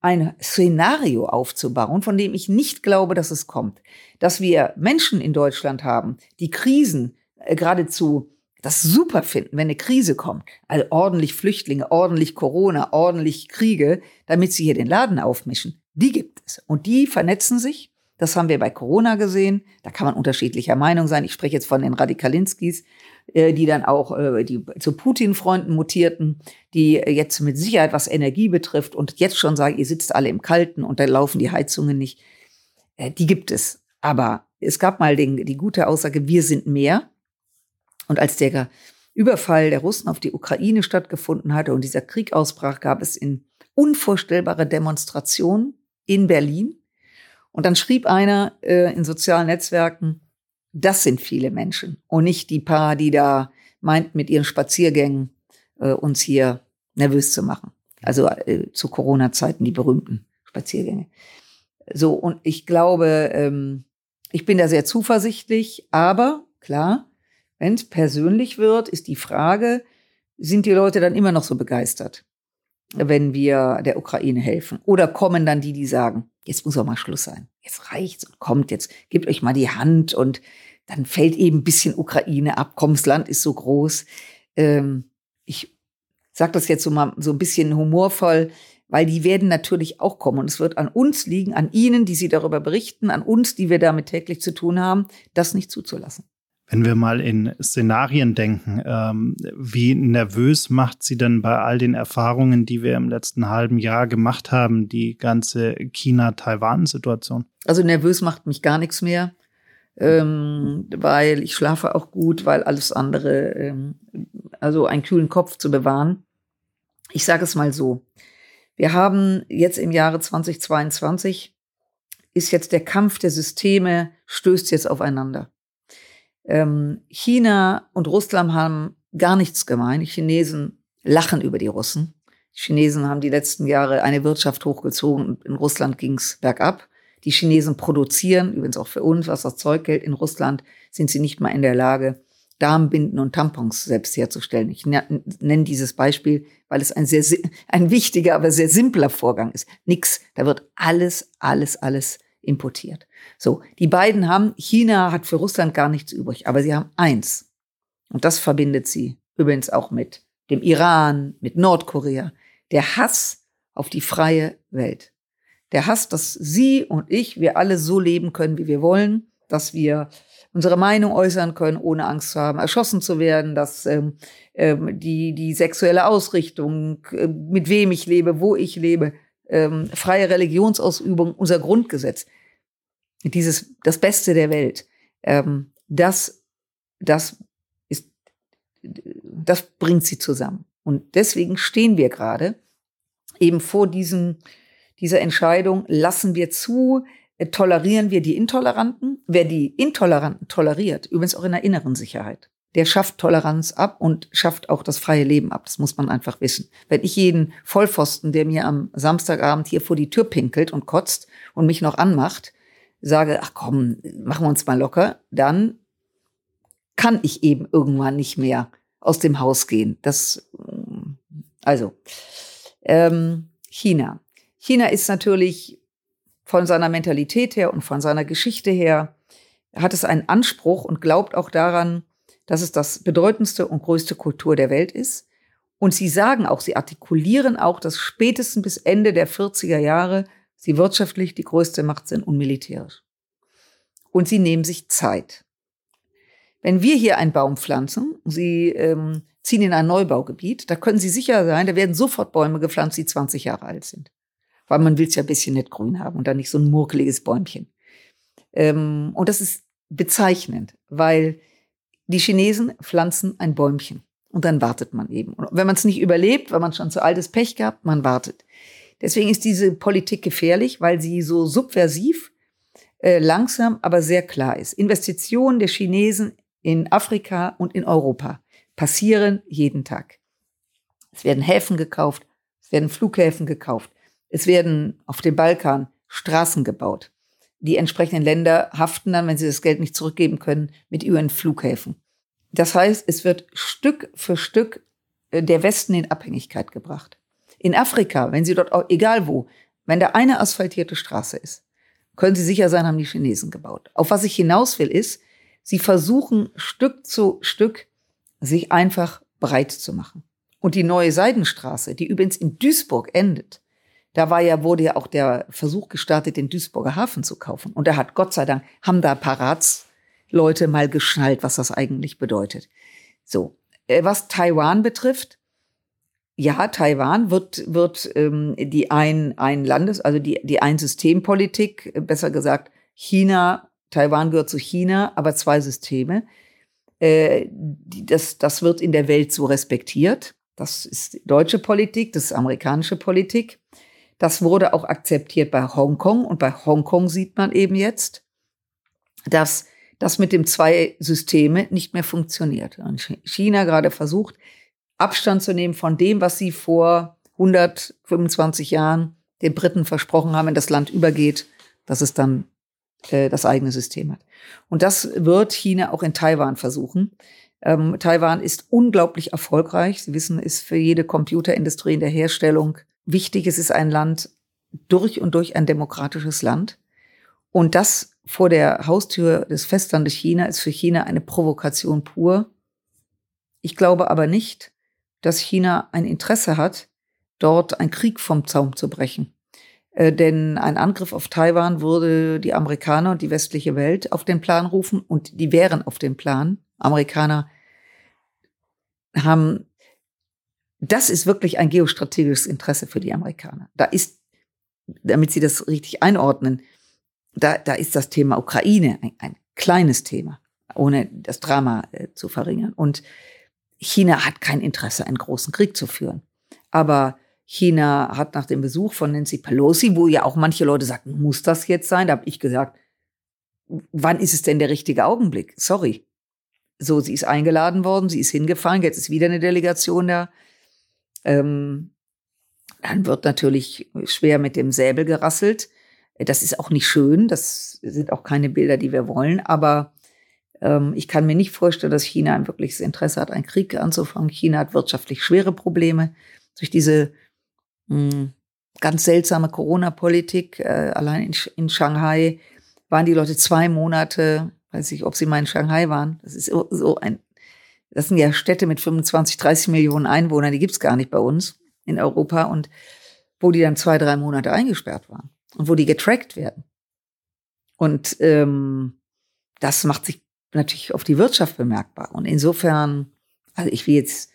ein Szenario aufzubauen, von dem ich nicht glaube, dass es kommt. Dass wir Menschen in Deutschland haben, die Krisen äh, geradezu das super finden, wenn eine Krise kommt. Also ordentlich Flüchtlinge, ordentlich Corona, ordentlich Kriege, damit sie hier den Laden aufmischen. Die gibt es. Und die vernetzen sich das haben wir bei Corona gesehen. Da kann man unterschiedlicher Meinung sein. Ich spreche jetzt von den Radikalinskis, die dann auch äh, die zu Putin-Freunden mutierten, die jetzt mit Sicherheit, was Energie betrifft, und jetzt schon sagen, ihr sitzt alle im Kalten und da laufen die Heizungen nicht. Äh, die gibt es. Aber es gab mal den, die gute Aussage, wir sind mehr. Und als der Überfall der Russen auf die Ukraine stattgefunden hatte und dieser Krieg ausbrach, gab es in unvorstellbare Demonstrationen in Berlin und dann schrieb einer äh, in sozialen Netzwerken, das sind viele Menschen und nicht die paar, die da meint, mit ihren Spaziergängen äh, uns hier nervös zu machen. Also äh, zu Corona-Zeiten die berühmten Spaziergänge. So, und ich glaube, ähm, ich bin da sehr zuversichtlich, aber klar, wenn es persönlich wird, ist die Frage, sind die Leute dann immer noch so begeistert? Wenn wir der Ukraine helfen? Oder kommen dann die, die sagen, jetzt muss auch mal Schluss sein, jetzt reicht's und kommt, jetzt gebt euch mal die Hand und dann fällt eben ein bisschen Ukraine ab, komm, das Land ist so groß. Ähm, ich sage das jetzt so mal so ein bisschen humorvoll, weil die werden natürlich auch kommen und es wird an uns liegen, an Ihnen, die Sie darüber berichten, an uns, die wir damit täglich zu tun haben, das nicht zuzulassen. Wenn wir mal in Szenarien denken, ähm, wie nervös macht sie denn bei all den Erfahrungen, die wir im letzten halben Jahr gemacht haben, die ganze China-Taiwan-Situation? Also nervös macht mich gar nichts mehr, ähm, weil ich schlafe auch gut, weil alles andere, ähm, also einen kühlen Kopf zu bewahren. Ich sage es mal so. Wir haben jetzt im Jahre 2022 ist jetzt der Kampf der Systeme, stößt jetzt aufeinander. Ähm, China und Russland haben gar nichts gemein. Die Chinesen lachen über die Russen. Die Chinesen haben die letzten Jahre eine Wirtschaft hochgezogen und in Russland ging's bergab. Die Chinesen produzieren, übrigens auch für uns, was das Zeug In Russland sind sie nicht mal in der Lage, Darmbinden und Tampons selbst herzustellen. Ich nenne dieses Beispiel, weil es ein sehr, ein wichtiger, aber sehr simpler Vorgang ist. Nix. Da wird alles, alles, alles importiert. So, die beiden haben, China hat für Russland gar nichts übrig, aber sie haben eins. Und das verbindet sie übrigens auch mit dem Iran, mit Nordkorea. Der Hass auf die freie Welt. Der Hass, dass sie und ich, wir alle so leben können, wie wir wollen, dass wir unsere Meinung äußern können, ohne Angst zu haben, erschossen zu werden, dass ähm, ähm, die, die sexuelle Ausrichtung, äh, mit wem ich lebe, wo ich lebe, ähm, freie Religionsausübung, unser Grundgesetz, dieses das Beste der Welt, ähm, das, das ist, das bringt sie zusammen. Und deswegen stehen wir gerade eben vor diesem, dieser Entscheidung, lassen wir zu, äh, tolerieren wir die Intoleranten? Wer die Intoleranten toleriert, übrigens auch in der inneren Sicherheit, der schafft Toleranz ab und schafft auch das freie Leben ab. Das muss man einfach wissen. Wenn ich jeden Vollpfosten, der mir am Samstagabend hier vor die Tür pinkelt und kotzt und mich noch anmacht, sage, ach komm, machen wir uns mal locker, dann kann ich eben irgendwann nicht mehr aus dem Haus gehen. Das, also, ähm, China. China ist natürlich von seiner Mentalität her und von seiner Geschichte her, hat es einen Anspruch und glaubt auch daran, dass es das bedeutendste und größte Kultur der Welt ist. Und sie sagen auch, sie artikulieren auch, dass spätestens bis Ende der 40er Jahre sie wirtschaftlich die größte Macht sind und militärisch. Und sie nehmen sich Zeit. Wenn wir hier einen Baum pflanzen, sie ähm, ziehen in ein Neubaugebiet, da können Sie sicher sein, da werden sofort Bäume gepflanzt, die 20 Jahre alt sind. Weil man will es ja ein bisschen nicht grün haben und dann nicht so ein murkeliges Bäumchen. Ähm, und das ist bezeichnend, weil die Chinesen pflanzen ein Bäumchen und dann wartet man eben. Und wenn man es nicht überlebt, weil man schon zu altes Pech gehabt, man wartet. Deswegen ist diese Politik gefährlich, weil sie so subversiv, äh, langsam, aber sehr klar ist. Investitionen der Chinesen in Afrika und in Europa passieren jeden Tag. Es werden Häfen gekauft, es werden Flughäfen gekauft, es werden auf dem Balkan Straßen gebaut. Die entsprechenden Länder haften dann, wenn sie das Geld nicht zurückgeben können, mit ihren Flughäfen. Das heißt, es wird Stück für Stück äh, der Westen in Abhängigkeit gebracht. In Afrika, wenn Sie dort, auch, egal wo, wenn da eine asphaltierte Straße ist, können Sie sicher sein, haben die Chinesen gebaut. Auf was ich hinaus will, ist, sie versuchen Stück zu Stück sich einfach breit zu machen. Und die neue Seidenstraße, die übrigens in Duisburg endet, da war ja, wurde ja auch der Versuch gestartet, den Duisburger Hafen zu kaufen. Und da hat Gott sei Dank, haben da Paratsleute mal geschnallt, was das eigentlich bedeutet. So. Äh, was Taiwan betrifft, ja, Taiwan wird, wird ähm, die ein, ein Landes, also die, die Ein-System-Politik, besser gesagt, China, Taiwan gehört zu China, aber zwei Systeme. Äh, das, das wird in der Welt so respektiert. Das ist deutsche Politik, das ist amerikanische Politik. Das wurde auch akzeptiert bei Hongkong und bei Hongkong sieht man eben jetzt, dass das mit dem zwei Systeme nicht mehr funktioniert. Und China gerade versucht, Abstand zu nehmen von dem, was sie vor 125 Jahren den Briten versprochen haben, wenn das Land übergeht, dass es dann äh, das eigene System hat. Und das wird China auch in Taiwan versuchen. Ähm, Taiwan ist unglaublich erfolgreich. Sie wissen, ist für jede Computerindustrie in der Herstellung wichtig. Es ist ein Land durch und durch ein demokratisches Land. Und das vor der Haustür des Festlandes China ist für China eine Provokation pur. Ich glaube aber nicht, dass China ein Interesse hat, dort einen Krieg vom Zaum zu brechen. Äh, denn ein Angriff auf Taiwan würde die Amerikaner und die westliche Welt auf den Plan rufen und die wären auf dem Plan. Amerikaner haben, das ist wirklich ein geostrategisches Interesse für die Amerikaner. Da ist, damit sie das richtig einordnen, da, da ist das Thema Ukraine ein, ein kleines Thema, ohne das Drama äh, zu verringern. Und China hat kein Interesse, einen großen Krieg zu führen. Aber China hat nach dem Besuch von Nancy Pelosi, wo ja auch manche Leute sagten, muss das jetzt sein? Da habe ich gesagt, wann ist es denn der richtige Augenblick? Sorry. So, sie ist eingeladen worden, sie ist hingefahren, jetzt ist wieder eine Delegation da. Ähm, dann wird natürlich schwer mit dem Säbel gerasselt. Das ist auch nicht schön, das sind auch keine Bilder, die wir wollen, aber ähm, ich kann mir nicht vorstellen, dass China ein wirkliches Interesse hat, einen Krieg anzufangen. China hat wirtschaftlich schwere Probleme durch diese mh, hm, ganz seltsame Corona-Politik. Äh, allein in, in Shanghai waren die Leute zwei Monate, weiß ich, ob sie mal in Shanghai waren. Das ist so, ein, das sind ja Städte mit 25, 30 Millionen Einwohnern, die gibt's gar nicht bei uns in Europa und wo die dann zwei, drei Monate eingesperrt waren und wo die getrackt werden. Und ähm, das macht sich natürlich auf die Wirtschaft bemerkbar. Und insofern, also ich will jetzt,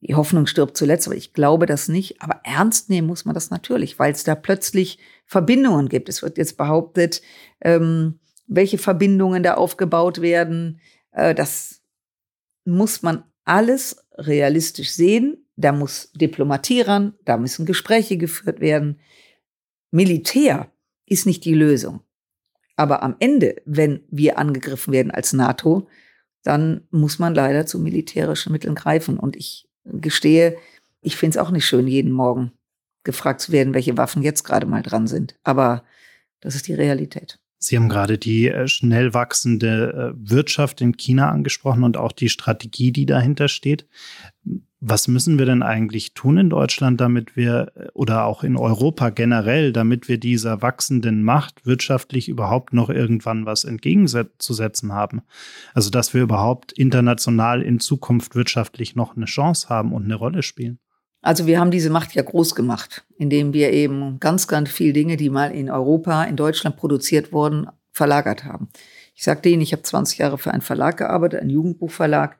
die Hoffnung stirbt zuletzt, aber ich glaube das nicht. Aber ernst nehmen muss man das natürlich, weil es da plötzlich Verbindungen gibt. Es wird jetzt behauptet, ähm, welche Verbindungen da aufgebaut werden. Äh, das muss man alles realistisch sehen. Da muss Diplomatie ran, da müssen Gespräche geführt werden. Militär ist nicht die Lösung. Aber am Ende, wenn wir angegriffen werden als NATO, dann muss man leider zu militärischen Mitteln greifen. Und ich gestehe, ich finde es auch nicht schön, jeden Morgen gefragt zu werden, welche Waffen jetzt gerade mal dran sind. Aber das ist die Realität. Sie haben gerade die äh, schnell wachsende äh, Wirtschaft in China angesprochen und auch die Strategie, die dahinter steht. Was müssen wir denn eigentlich tun in Deutschland, damit wir oder auch in Europa generell, damit wir dieser wachsenden Macht wirtschaftlich überhaupt noch irgendwann was entgegenzusetzen haben? Also, dass wir überhaupt international in Zukunft wirtschaftlich noch eine Chance haben und eine Rolle spielen? Also wir haben diese Macht ja groß gemacht, indem wir eben ganz, ganz viele Dinge, die mal in Europa, in Deutschland produziert wurden, verlagert haben. Ich sagte Ihnen, ich habe 20 Jahre für einen Verlag gearbeitet, einen Jugendbuchverlag,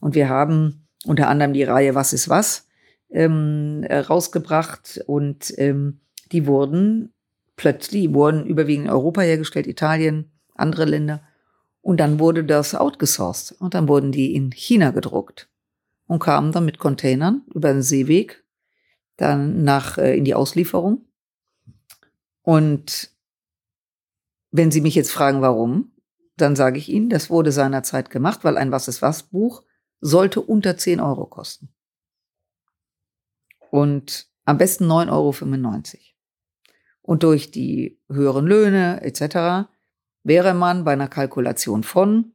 und wir haben unter anderem die Reihe Was ist was ähm, äh, rausgebracht und ähm, die wurden plötzlich, wurden überwiegend in Europa hergestellt, Italien, andere Länder. Und dann wurde das outgesourced und dann wurden die in China gedruckt und kamen dann mit Containern über den Seeweg dann nach äh, in die Auslieferung. Und wenn Sie mich jetzt fragen, warum, dann sage ich Ihnen, das wurde seinerzeit gemacht, weil ein Was ist was Buch sollte unter 10 Euro kosten. Und am besten 9,95 Euro. Und durch die höheren Löhne etc. wäre man bei einer Kalkulation von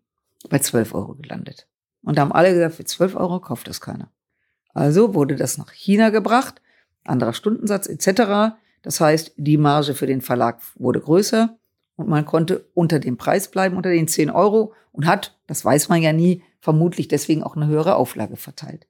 bei 12 Euro gelandet. Und da haben alle gesagt, für 12 Euro kauft das keiner. Also wurde das nach China gebracht, anderer Stundensatz etc. Das heißt, die Marge für den Verlag wurde größer und man konnte unter dem Preis bleiben, unter den 10 Euro und hat, das weiß man ja nie, vermutlich deswegen auch eine höhere Auflage verteilt.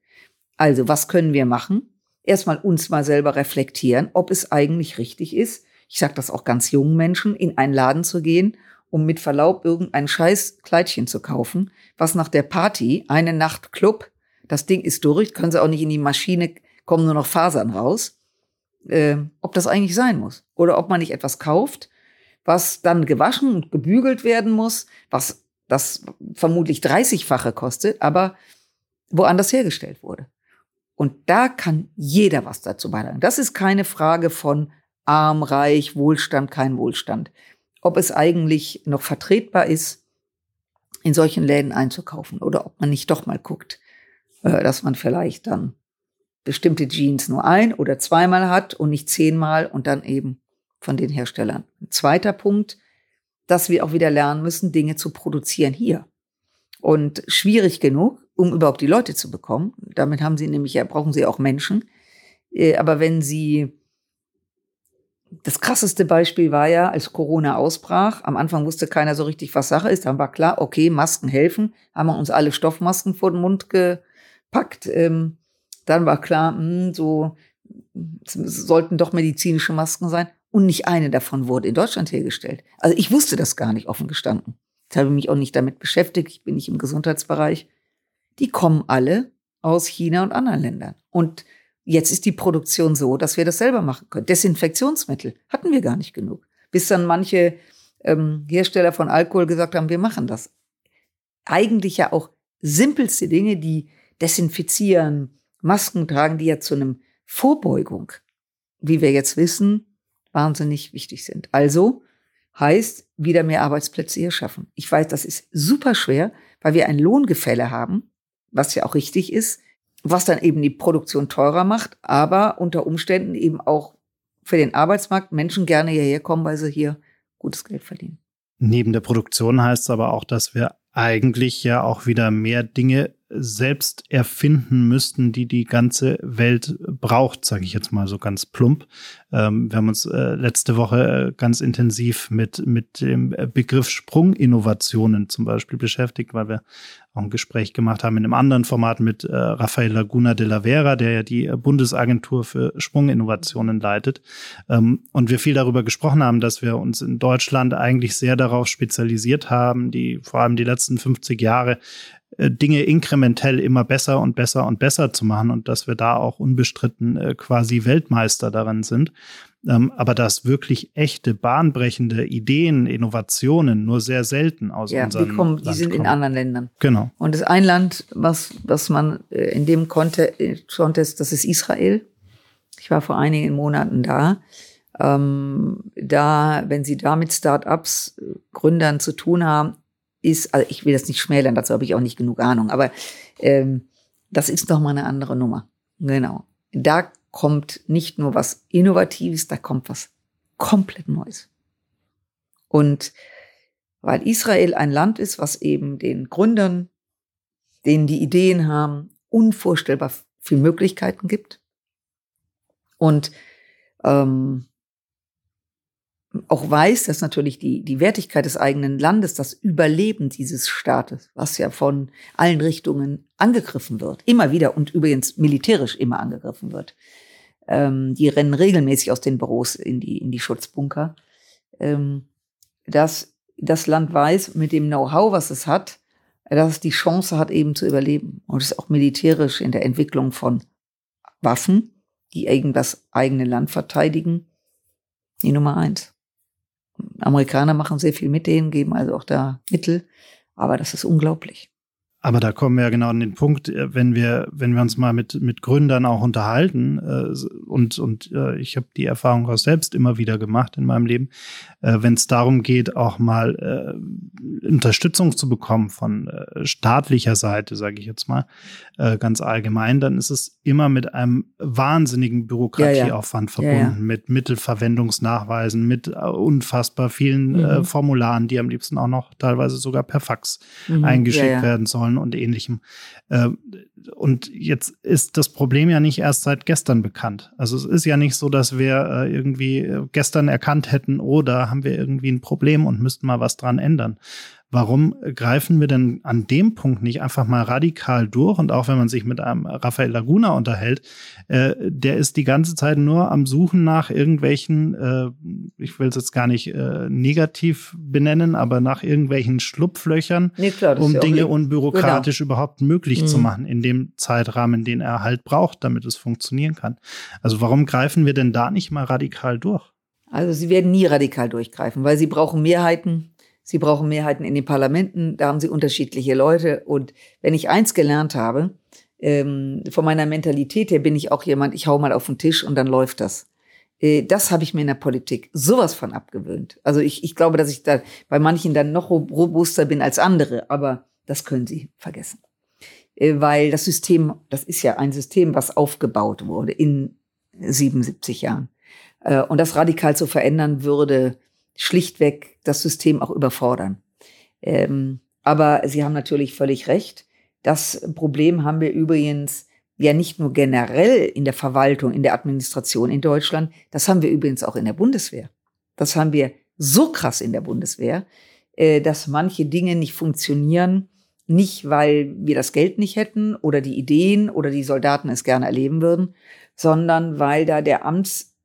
Also, was können wir machen? Erstmal uns mal selber reflektieren, ob es eigentlich richtig ist. Ich sage das auch ganz jungen Menschen, in einen Laden zu gehen, um mit Verlaub irgendein scheiß Kleidchen zu kaufen, was nach der Party, eine Nacht Club, das Ding ist durch, können sie auch nicht in die Maschine, kommen nur noch Fasern raus, äh, ob das eigentlich sein muss. Oder ob man nicht etwas kauft, was dann gewaschen und gebügelt werden muss, was das vermutlich 30-fache kostet, aber woanders hergestellt wurde. Und da kann jeder was dazu beitragen. Das ist keine Frage von arm, reich, Wohlstand, kein Wohlstand. Ob es eigentlich noch vertretbar ist, in solchen Läden einzukaufen oder ob man nicht doch mal guckt, äh, dass man vielleicht dann bestimmte Jeans nur ein oder zweimal hat und nicht zehnmal und dann eben von den Herstellern. Ein zweiter Punkt, dass wir auch wieder lernen müssen, Dinge zu produzieren hier. Und schwierig genug, um überhaupt die Leute zu bekommen. Damit haben sie nämlich ja, brauchen sie auch Menschen. Äh, aber wenn sie, das krasseste Beispiel war ja, als Corona ausbrach, am Anfang wusste keiner so richtig, was Sache ist. Dann war klar, okay, Masken helfen, haben wir uns alle Stoffmasken vor den Mund gepackt. Ähm, dann war klar, hm, so sollten doch medizinische Masken sein und nicht eine davon wurde in Deutschland hergestellt. Also ich wusste das gar nicht offen gestanden. Ich habe mich auch nicht damit beschäftigt, ich bin nicht im Gesundheitsbereich. Die kommen alle aus China und anderen Ländern. Und jetzt ist die Produktion so, dass wir das selber machen können. Desinfektionsmittel hatten wir gar nicht genug. Bis dann manche ähm, Hersteller von Alkohol gesagt haben, wir machen das. Eigentlich ja auch simpelste Dinge, die desinfizieren, Masken tragen, die ja zu einem Vorbeugung, wie wir jetzt wissen, wahnsinnig wichtig sind. Also heißt wieder mehr Arbeitsplätze hier schaffen. Ich weiß, das ist super schwer, weil wir ein Lohngefälle haben, was ja auch richtig ist, was dann eben die Produktion teurer macht, aber unter Umständen eben auch für den Arbeitsmarkt Menschen gerne hierher kommen, weil sie hier gutes Geld verdienen. Neben der Produktion heißt es aber auch, dass wir eigentlich ja auch wieder mehr Dinge selbst erfinden müssten, die die ganze Welt braucht, sage ich jetzt mal so ganz plump. Ähm, wir haben uns äh, letzte Woche äh, ganz intensiv mit, mit dem Begriff Sprunginnovationen zum Beispiel beschäftigt, weil wir auch ein Gespräch gemacht haben in einem anderen Format mit äh, Rafael Laguna de la Vera, der ja die Bundesagentur für Sprunginnovationen leitet. Ähm, und wir viel darüber gesprochen haben, dass wir uns in Deutschland eigentlich sehr darauf spezialisiert haben, die vor allem die letzten 50 Jahre äh, Dinge inkrementell immer besser und besser und besser zu machen und dass wir da auch unbestritten äh, quasi Weltmeister daran sind. Ähm, aber dass wirklich echte, bahnbrechende Ideen, Innovationen nur sehr selten aus ja, unserem die kommen, Land Die sind kommen. in anderen Ländern. Genau. Und das ein Land, was, was man äh, in dem konnte, Contest, das ist Israel. Ich war vor einigen Monaten da. Ähm, da, wenn Sie da mit Start-ups, Gründern zu tun haben, ist, also ich will das nicht schmälern, dazu habe ich auch nicht genug Ahnung, aber ähm, das ist doch mal eine andere Nummer. Genau. Da kommt nicht nur was Innovatives, da kommt was komplett Neues. Und weil Israel ein Land ist, was eben den Gründern, denen die Ideen haben, unvorstellbar viel Möglichkeiten gibt. Und ähm, auch weiß, dass natürlich die, die Wertigkeit des eigenen Landes, das Überleben dieses Staates, was ja von allen Richtungen angegriffen wird, immer wieder und übrigens militärisch immer angegriffen wird. Ähm, die rennen regelmäßig aus den Büros in die, in die Schutzbunker. Ähm, dass das Land weiß, mit dem Know-how, was es hat, dass es die Chance hat, eben zu überleben. Und es ist auch militärisch in der Entwicklung von Waffen, die eben das eigene Land verteidigen, die Nummer eins. Amerikaner machen sehr viel mit denen, geben also auch da Mittel. Aber das ist unglaublich. Aber da kommen wir ja genau an den Punkt, äh, wenn wir, wenn wir uns mal mit, mit Gründern auch unterhalten, äh, und, und äh, ich habe die Erfahrung auch selbst immer wieder gemacht in meinem Leben, äh, wenn es darum geht, auch mal äh, Unterstützung zu bekommen von äh, staatlicher Seite, sage ich jetzt mal, äh, ganz allgemein, dann ist es immer mit einem wahnsinnigen Bürokratieaufwand ja, ja. verbunden, ja, mit Mittelverwendungsnachweisen, mit äh, unfassbar vielen äh, mhm. Formularen, die am liebsten auch noch teilweise sogar per Fax mhm. eingeschickt werden sollen sollen und ähnlichem. Äh, und jetzt ist das Problem ja nicht erst seit gestern bekannt. Also es ist ja nicht so, dass wir äh, irgendwie gestern erkannt hätten, oh, da haben wir irgendwie ein Problem und müssten mal was dran ändern. Warum greifen wir denn an dem Punkt nicht einfach mal radikal durch? Und auch wenn man sich mit einem Raphael Laguna unterhält, äh, der ist die ganze Zeit nur am Suchen nach irgendwelchen, äh, ich will es jetzt gar nicht äh, negativ benennen, aber nach irgendwelchen Schlupflöchern, nee, klar, um Dinge unbürokratisch genau. überhaupt möglich mhm. zu machen in dem Zeitrahmen, den er halt braucht, damit es funktionieren kann. Also warum greifen wir denn da nicht mal radikal durch? Also sie werden nie radikal durchgreifen, weil sie brauchen Mehrheiten Sie brauchen Mehrheiten in den Parlamenten, da haben sie unterschiedliche Leute. Und wenn ich eins gelernt habe, ähm, von meiner Mentalität her bin ich auch jemand, ich hau mal auf den Tisch und dann läuft das. Äh, das habe ich mir in der Politik sowas von abgewöhnt. Also ich, ich glaube, dass ich da bei manchen dann noch robuster bin als andere, aber das können Sie vergessen. Äh, weil das System, das ist ja ein System, was aufgebaut wurde in 77 Jahren. Äh, und das radikal zu verändern würde, schlichtweg das System auch überfordern. Ähm, aber Sie haben natürlich völlig recht. Das Problem haben wir übrigens ja nicht nur generell in der Verwaltung, in der Administration in Deutschland, das haben wir übrigens auch in der Bundeswehr. Das haben wir so krass in der Bundeswehr, äh, dass manche Dinge nicht funktionieren, nicht weil wir das Geld nicht hätten oder die Ideen oder die Soldaten es gerne erleben würden, sondern weil da der Amts,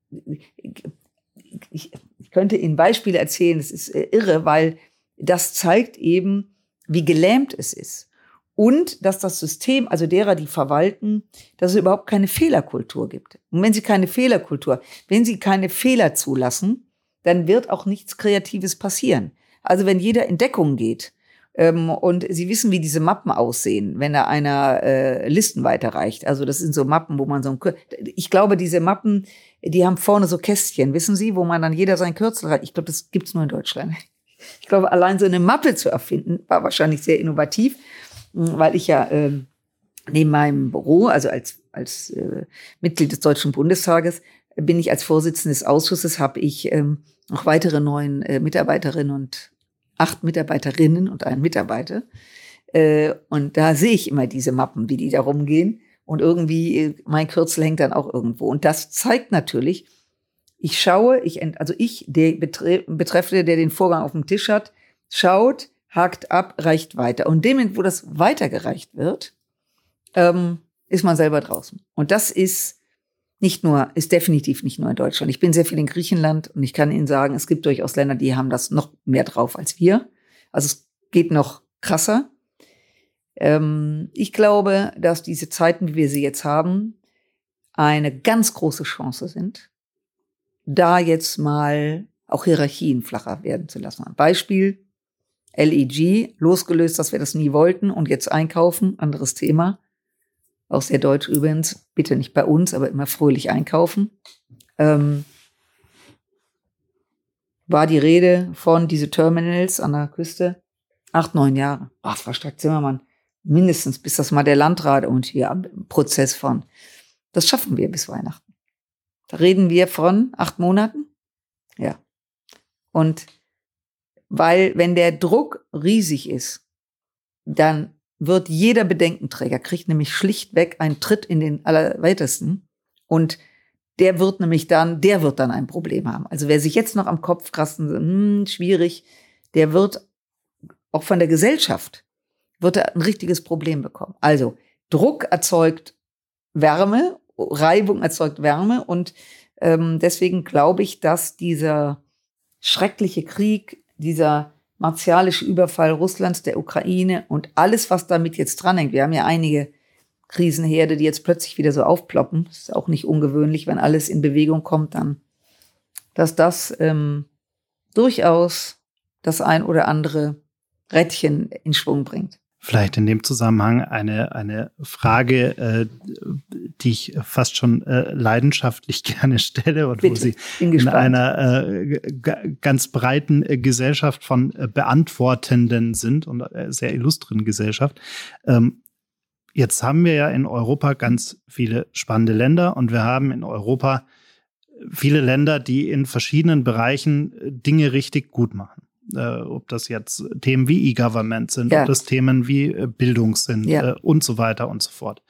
ich, könnte Ihnen Beispiele erzählen, es ist äh, irre, weil das zeigt eben, wie gelähmt es ist. Und dass das System, also derer, die verwalten, dass es überhaupt keine Fehlerkultur gibt. Und wenn Sie keine Fehlerkultur, wenn Sie keine Fehler zulassen, dann wird auch nichts Kreatives passieren. Also wenn jeder in Deckung geht, und Sie wissen, wie diese Mappen aussehen, wenn da einer äh, Listen weiterreicht. Also das sind so Mappen, wo man so ein, ich glaube, diese Mappen, die haben vorne so Kästchen, wissen Sie, wo man dann jeder sein Kürzel hat. Ich glaube, das gibt's nur in Deutschland. Ich glaube, allein so eine Mappe zu erfinden, war wahrscheinlich sehr innovativ, hm, weil ich ja äh, neben meinem Büro, also als, als äh, Mitglied des Deutschen Bundestages, bin ich als Vorsitzende des Ausschusses, habe ich ähm, noch weitere neun äh, Mitarbeiterinnen und acht Mitarbeiterinnen und einen Mitarbeiter. Äh, und da sehe ich immer diese Mappen, wie die da rumgehen. Und irgendwie, äh, mein Kürzel hängt dann auch irgendwo. Und das zeigt natürlich, ich schaue, ich, also ich, der Betreffende, der den Vorgang auf dem Tisch hat, schaut, hakt ab, reicht weiter. Und dem, wo das weitergereicht wird, ähm, ist man selber draußen. Und das ist nicht nur, ist definitiv nicht nur in Deutschland. Ich bin sehr viel in Griechenland und ich kann Ihnen sagen, es gibt durchaus Länder, die haben das noch mehr drauf als wir. Also es geht noch krasser. Ähm, ich glaube, dass diese Zeiten, wie wir sie jetzt haben, eine ganz große Chance sind, da jetzt mal auch Hierarchien flacher werden zu lassen. Beispiel LEG, losgelöst, dass wir das nie wollten und jetzt einkaufen, anderes Thema auch sehr deutsch übrigens, bitte nicht bei uns, aber immer fröhlich einkaufen, ähm, war die Rede von diese Terminals an der Küste. Acht, neun Jahre. Ach, Frau Strack-Zimmermann, mindestens, bis das mal der Landrat und hier am Prozess von. Das schaffen wir bis Weihnachten. Da reden wir von acht Monaten. Ja. Und weil, wenn der Druck riesig ist, dann wird jeder Bedenkenträger, kriegt nämlich schlichtweg einen Tritt in den Allerweitesten. Und der wird nämlich dann, der wird dann ein Problem haben. Also wer sich jetzt noch am Kopf krassen, hm, schwierig, der wird auch von der Gesellschaft, wird er ein richtiges Problem bekommen. Also Druck erzeugt Wärme, Reibung erzeugt Wärme und ähm, deswegen glaube ich, dass dieser schreckliche Krieg, dieser martialische Überfall Russlands, der Ukraine und alles, was damit jetzt dranhängt. Wir haben ja einige Krisenherde, die jetzt plötzlich wieder so aufploppen. Das ist auch nicht ungewöhnlich, wenn alles in Bewegung kommt, dann, dass das ähm, durchaus das ein oder andere Rädchen in Schwung bringt. Vielleicht in dem Zusammenhang eine, eine Frage, äh, die ich fast schon äh, leidenschaftlich gerne stelle und Bitte, wo Sie in einer äh, ganz breiten äh, Gesellschaft von äh, Beantwortenden sind und äh, sehr illustren Gesellschaft. Ähm, jetzt haben wir ja in Europa ganz viele spannende Länder und wir haben in Europa viele Länder, die in verschiedenen Bereichen Dinge richtig gut machen äh, ob das jetzt Themen wie E-Government sind, ja. ob das Themen wie äh, Bildung sind ja. äh, und so weiter und so fort.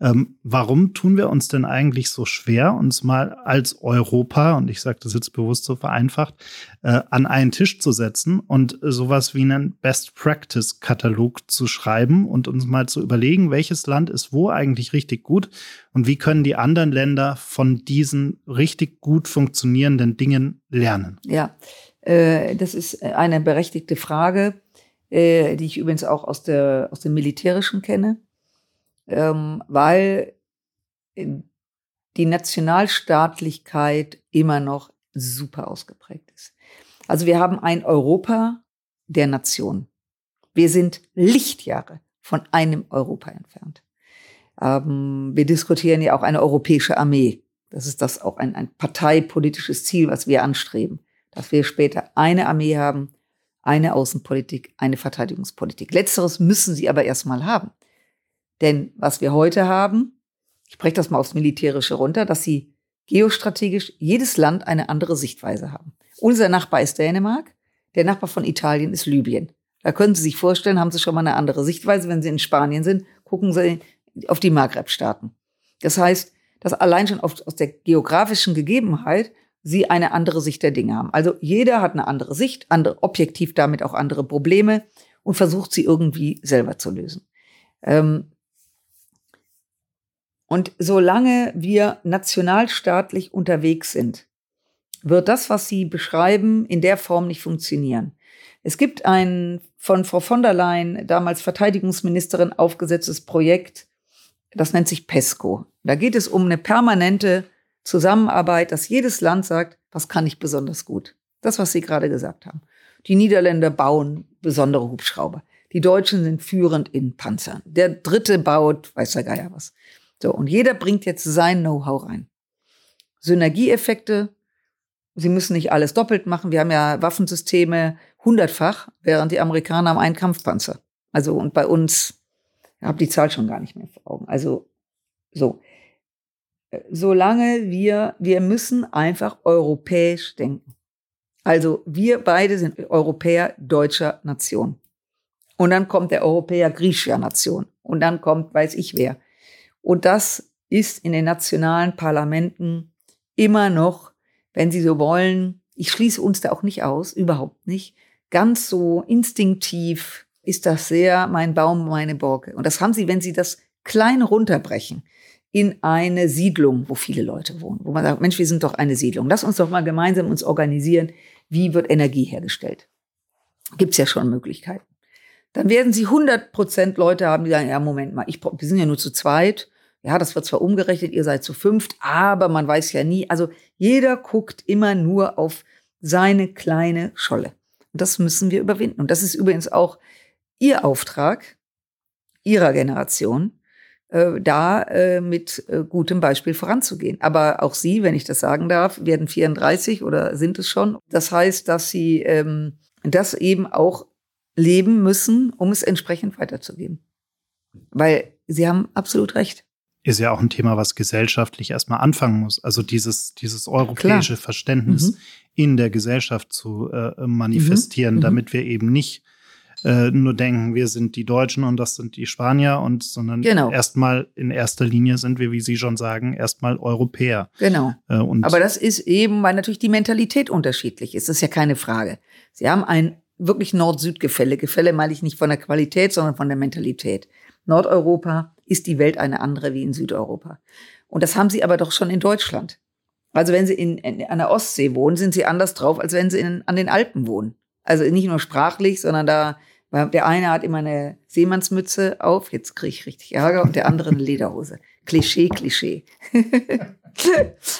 Ähm, warum tun wir uns denn eigentlich so schwer, uns mal als Europa, und ich sage das jetzt bewusst so vereinfacht, äh, an einen Tisch zu setzen und sowas wie einen Best-Practice-Katalog zu schreiben und uns mal zu überlegen, welches Land ist wo eigentlich richtig gut und wie können die anderen Länder von diesen richtig gut funktionierenden Dingen lernen? Ja, das ist eine berechtigte Frage, äh, die ich übrigens auch aus, der, aus dem Militärischen kenne, ähm, weil die Nationalstaatlichkeit immer noch super ausgeprägt ist. Also wir haben ein Europa der Nation. Wir sind Lichtjahre von einem Europa entfernt. Ähm, wir diskutieren ja auch eine europäische Armee. Das ist das auch ein, ein parteipolitisches Ziel, was wir anstreben dass wir später eine Armee haben, eine Außenpolitik, eine Verteidigungspolitik. Letzteres müssen sie aber erstmal haben. Denn was wir heute haben, ich breche das mal aufs Militärische runter, dass sie geostrategisch jedes Land eine andere Sichtweise haben. Unser Nachbar ist Dänemark, der Nachbar von Italien ist Libyen. Da können Sie sich vorstellen, haben Sie schon mal eine andere Sichtweise. Wenn Sie in Spanien sind, gucken Sie auf die Maghreb-Staaten. Das heißt, dass allein schon aus der geografischen Gegebenheit sie eine andere Sicht der Dinge haben. Also jeder hat eine andere Sicht, andere, objektiv damit auch andere Probleme und versucht sie irgendwie selber zu lösen. Ähm und solange wir nationalstaatlich unterwegs sind, wird das, was Sie beschreiben, in der Form nicht funktionieren. Es gibt ein von Frau von der Leyen, damals Verteidigungsministerin, aufgesetztes Projekt, das nennt sich PESCO. Da geht es um eine permanente Zusammenarbeit, dass jedes Land sagt, was kann ich besonders gut. Das, was Sie gerade gesagt haben. Die Niederländer bauen besondere Hubschrauber. Die Deutschen sind führend in Panzern. Der Dritte baut, weiß der Geier was. So, und jeder bringt jetzt sein Know-how rein. Synergieeffekte. Sie müssen nicht alles doppelt machen. Wir haben ja Waffensysteme hundertfach, während die Amerikaner haben einen Kampfpanzer. Also, und bei uns, ich habe die Zahl schon gar nicht mehr vor Augen. Also, so solange wir, wir müssen einfach europäisch denken. Also wir beide sind Europäer deutscher Nation. Und dann kommt der Europäer griechischer Nation. Und dann kommt weiß ich wer. Und das ist in den nationalen Parlamenten immer noch, wenn Sie so wollen, ich schließe uns da auch nicht aus, überhaupt nicht, ganz so instinktiv ist das sehr mein Baum, meine Borke. Und das haben Sie, wenn Sie das klein runterbrechen in eine Siedlung, wo viele Leute wohnen, wo man sagt, Mensch, wir sind doch eine Siedlung. Lass uns doch mal gemeinsam uns organisieren, wie wird Energie hergestellt. Gibt's ja schon Möglichkeiten. Dann werden sie 100 Prozent Leute haben, die sagen, ja, Moment mal, ich, wir sind ja nur zu zweit. Ja, das wird zwar umgerechnet, ihr seid zu fünft, aber man weiß ja nie. Also jeder guckt immer nur auf seine kleine Scholle. Und das müssen wir überwinden. Und das ist übrigens auch Ihr Auftrag, Ihrer Generation, da äh, mit äh, gutem Beispiel voranzugehen. Aber auch Sie, wenn ich das sagen darf, werden 34 oder sind es schon. Das heißt, dass Sie ähm, das eben auch leben müssen, um es entsprechend weiterzugeben. Weil Sie haben absolut recht. Ist ja auch ein Thema, was gesellschaftlich erstmal anfangen muss. Also dieses, dieses europäische Klar. Verständnis mhm. in der Gesellschaft zu äh, manifestieren, mhm. damit wir eben nicht äh, nur denken, wir sind die Deutschen und das sind die Spanier und sondern genau. erstmal in erster Linie sind wir, wie Sie schon sagen, erstmal Europäer. Genau. Äh, Aber das ist eben, weil natürlich die Mentalität unterschiedlich ist. Das ist ja keine Frage. Sie haben ein wirklich Nord-Süd-Gefälle. Gefälle meine ich nicht von der Qualität, sondern von der Mentalität. Nordeuropa ist die Welt eine andere wie in Südeuropa. Und das haben sie aber doch schon in Deutschland. Also wenn sie in, in, an der Ostsee wohnen, sind sie anders drauf, als wenn sie in, an den Alpen wohnen. Also nicht nur sprachlich, sondern da weil der eine hat immer eine Seemannsmütze auf, jetzt kriege ich richtig Ärger, und der andere eine Lederhose. Klischee, Klischee.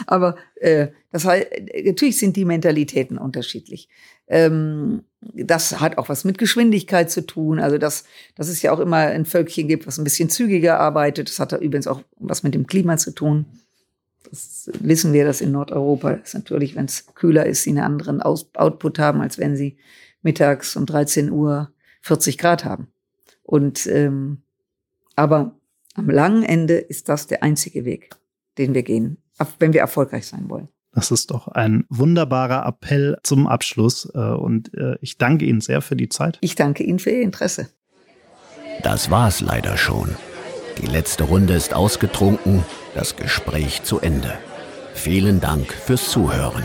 Aber äh, das heißt, natürlich sind die Mentalitäten unterschiedlich. Ähm, das hat auch was mit Geschwindigkeit zu tun. Also dass, dass es ja auch immer ein Völkchen gibt, was ein bisschen zügiger arbeitet. Das hat da übrigens auch was mit dem Klima zu tun. Das wissen wir, dass in Nordeuropa ist natürlich, wenn es kühler ist, sie einen anderen Aus Output haben, als wenn sie mittags um 13 Uhr 40 Grad haben. Und ähm, aber am langen Ende ist das der einzige Weg, den wir gehen, wenn wir erfolgreich sein wollen. Das ist doch ein wunderbarer Appell zum Abschluss äh, und äh, ich danke Ihnen sehr für die Zeit. Ich danke Ihnen für Ihr Interesse. Das war's leider schon. Die letzte Runde ist ausgetrunken, das Gespräch zu Ende. Vielen Dank fürs Zuhören.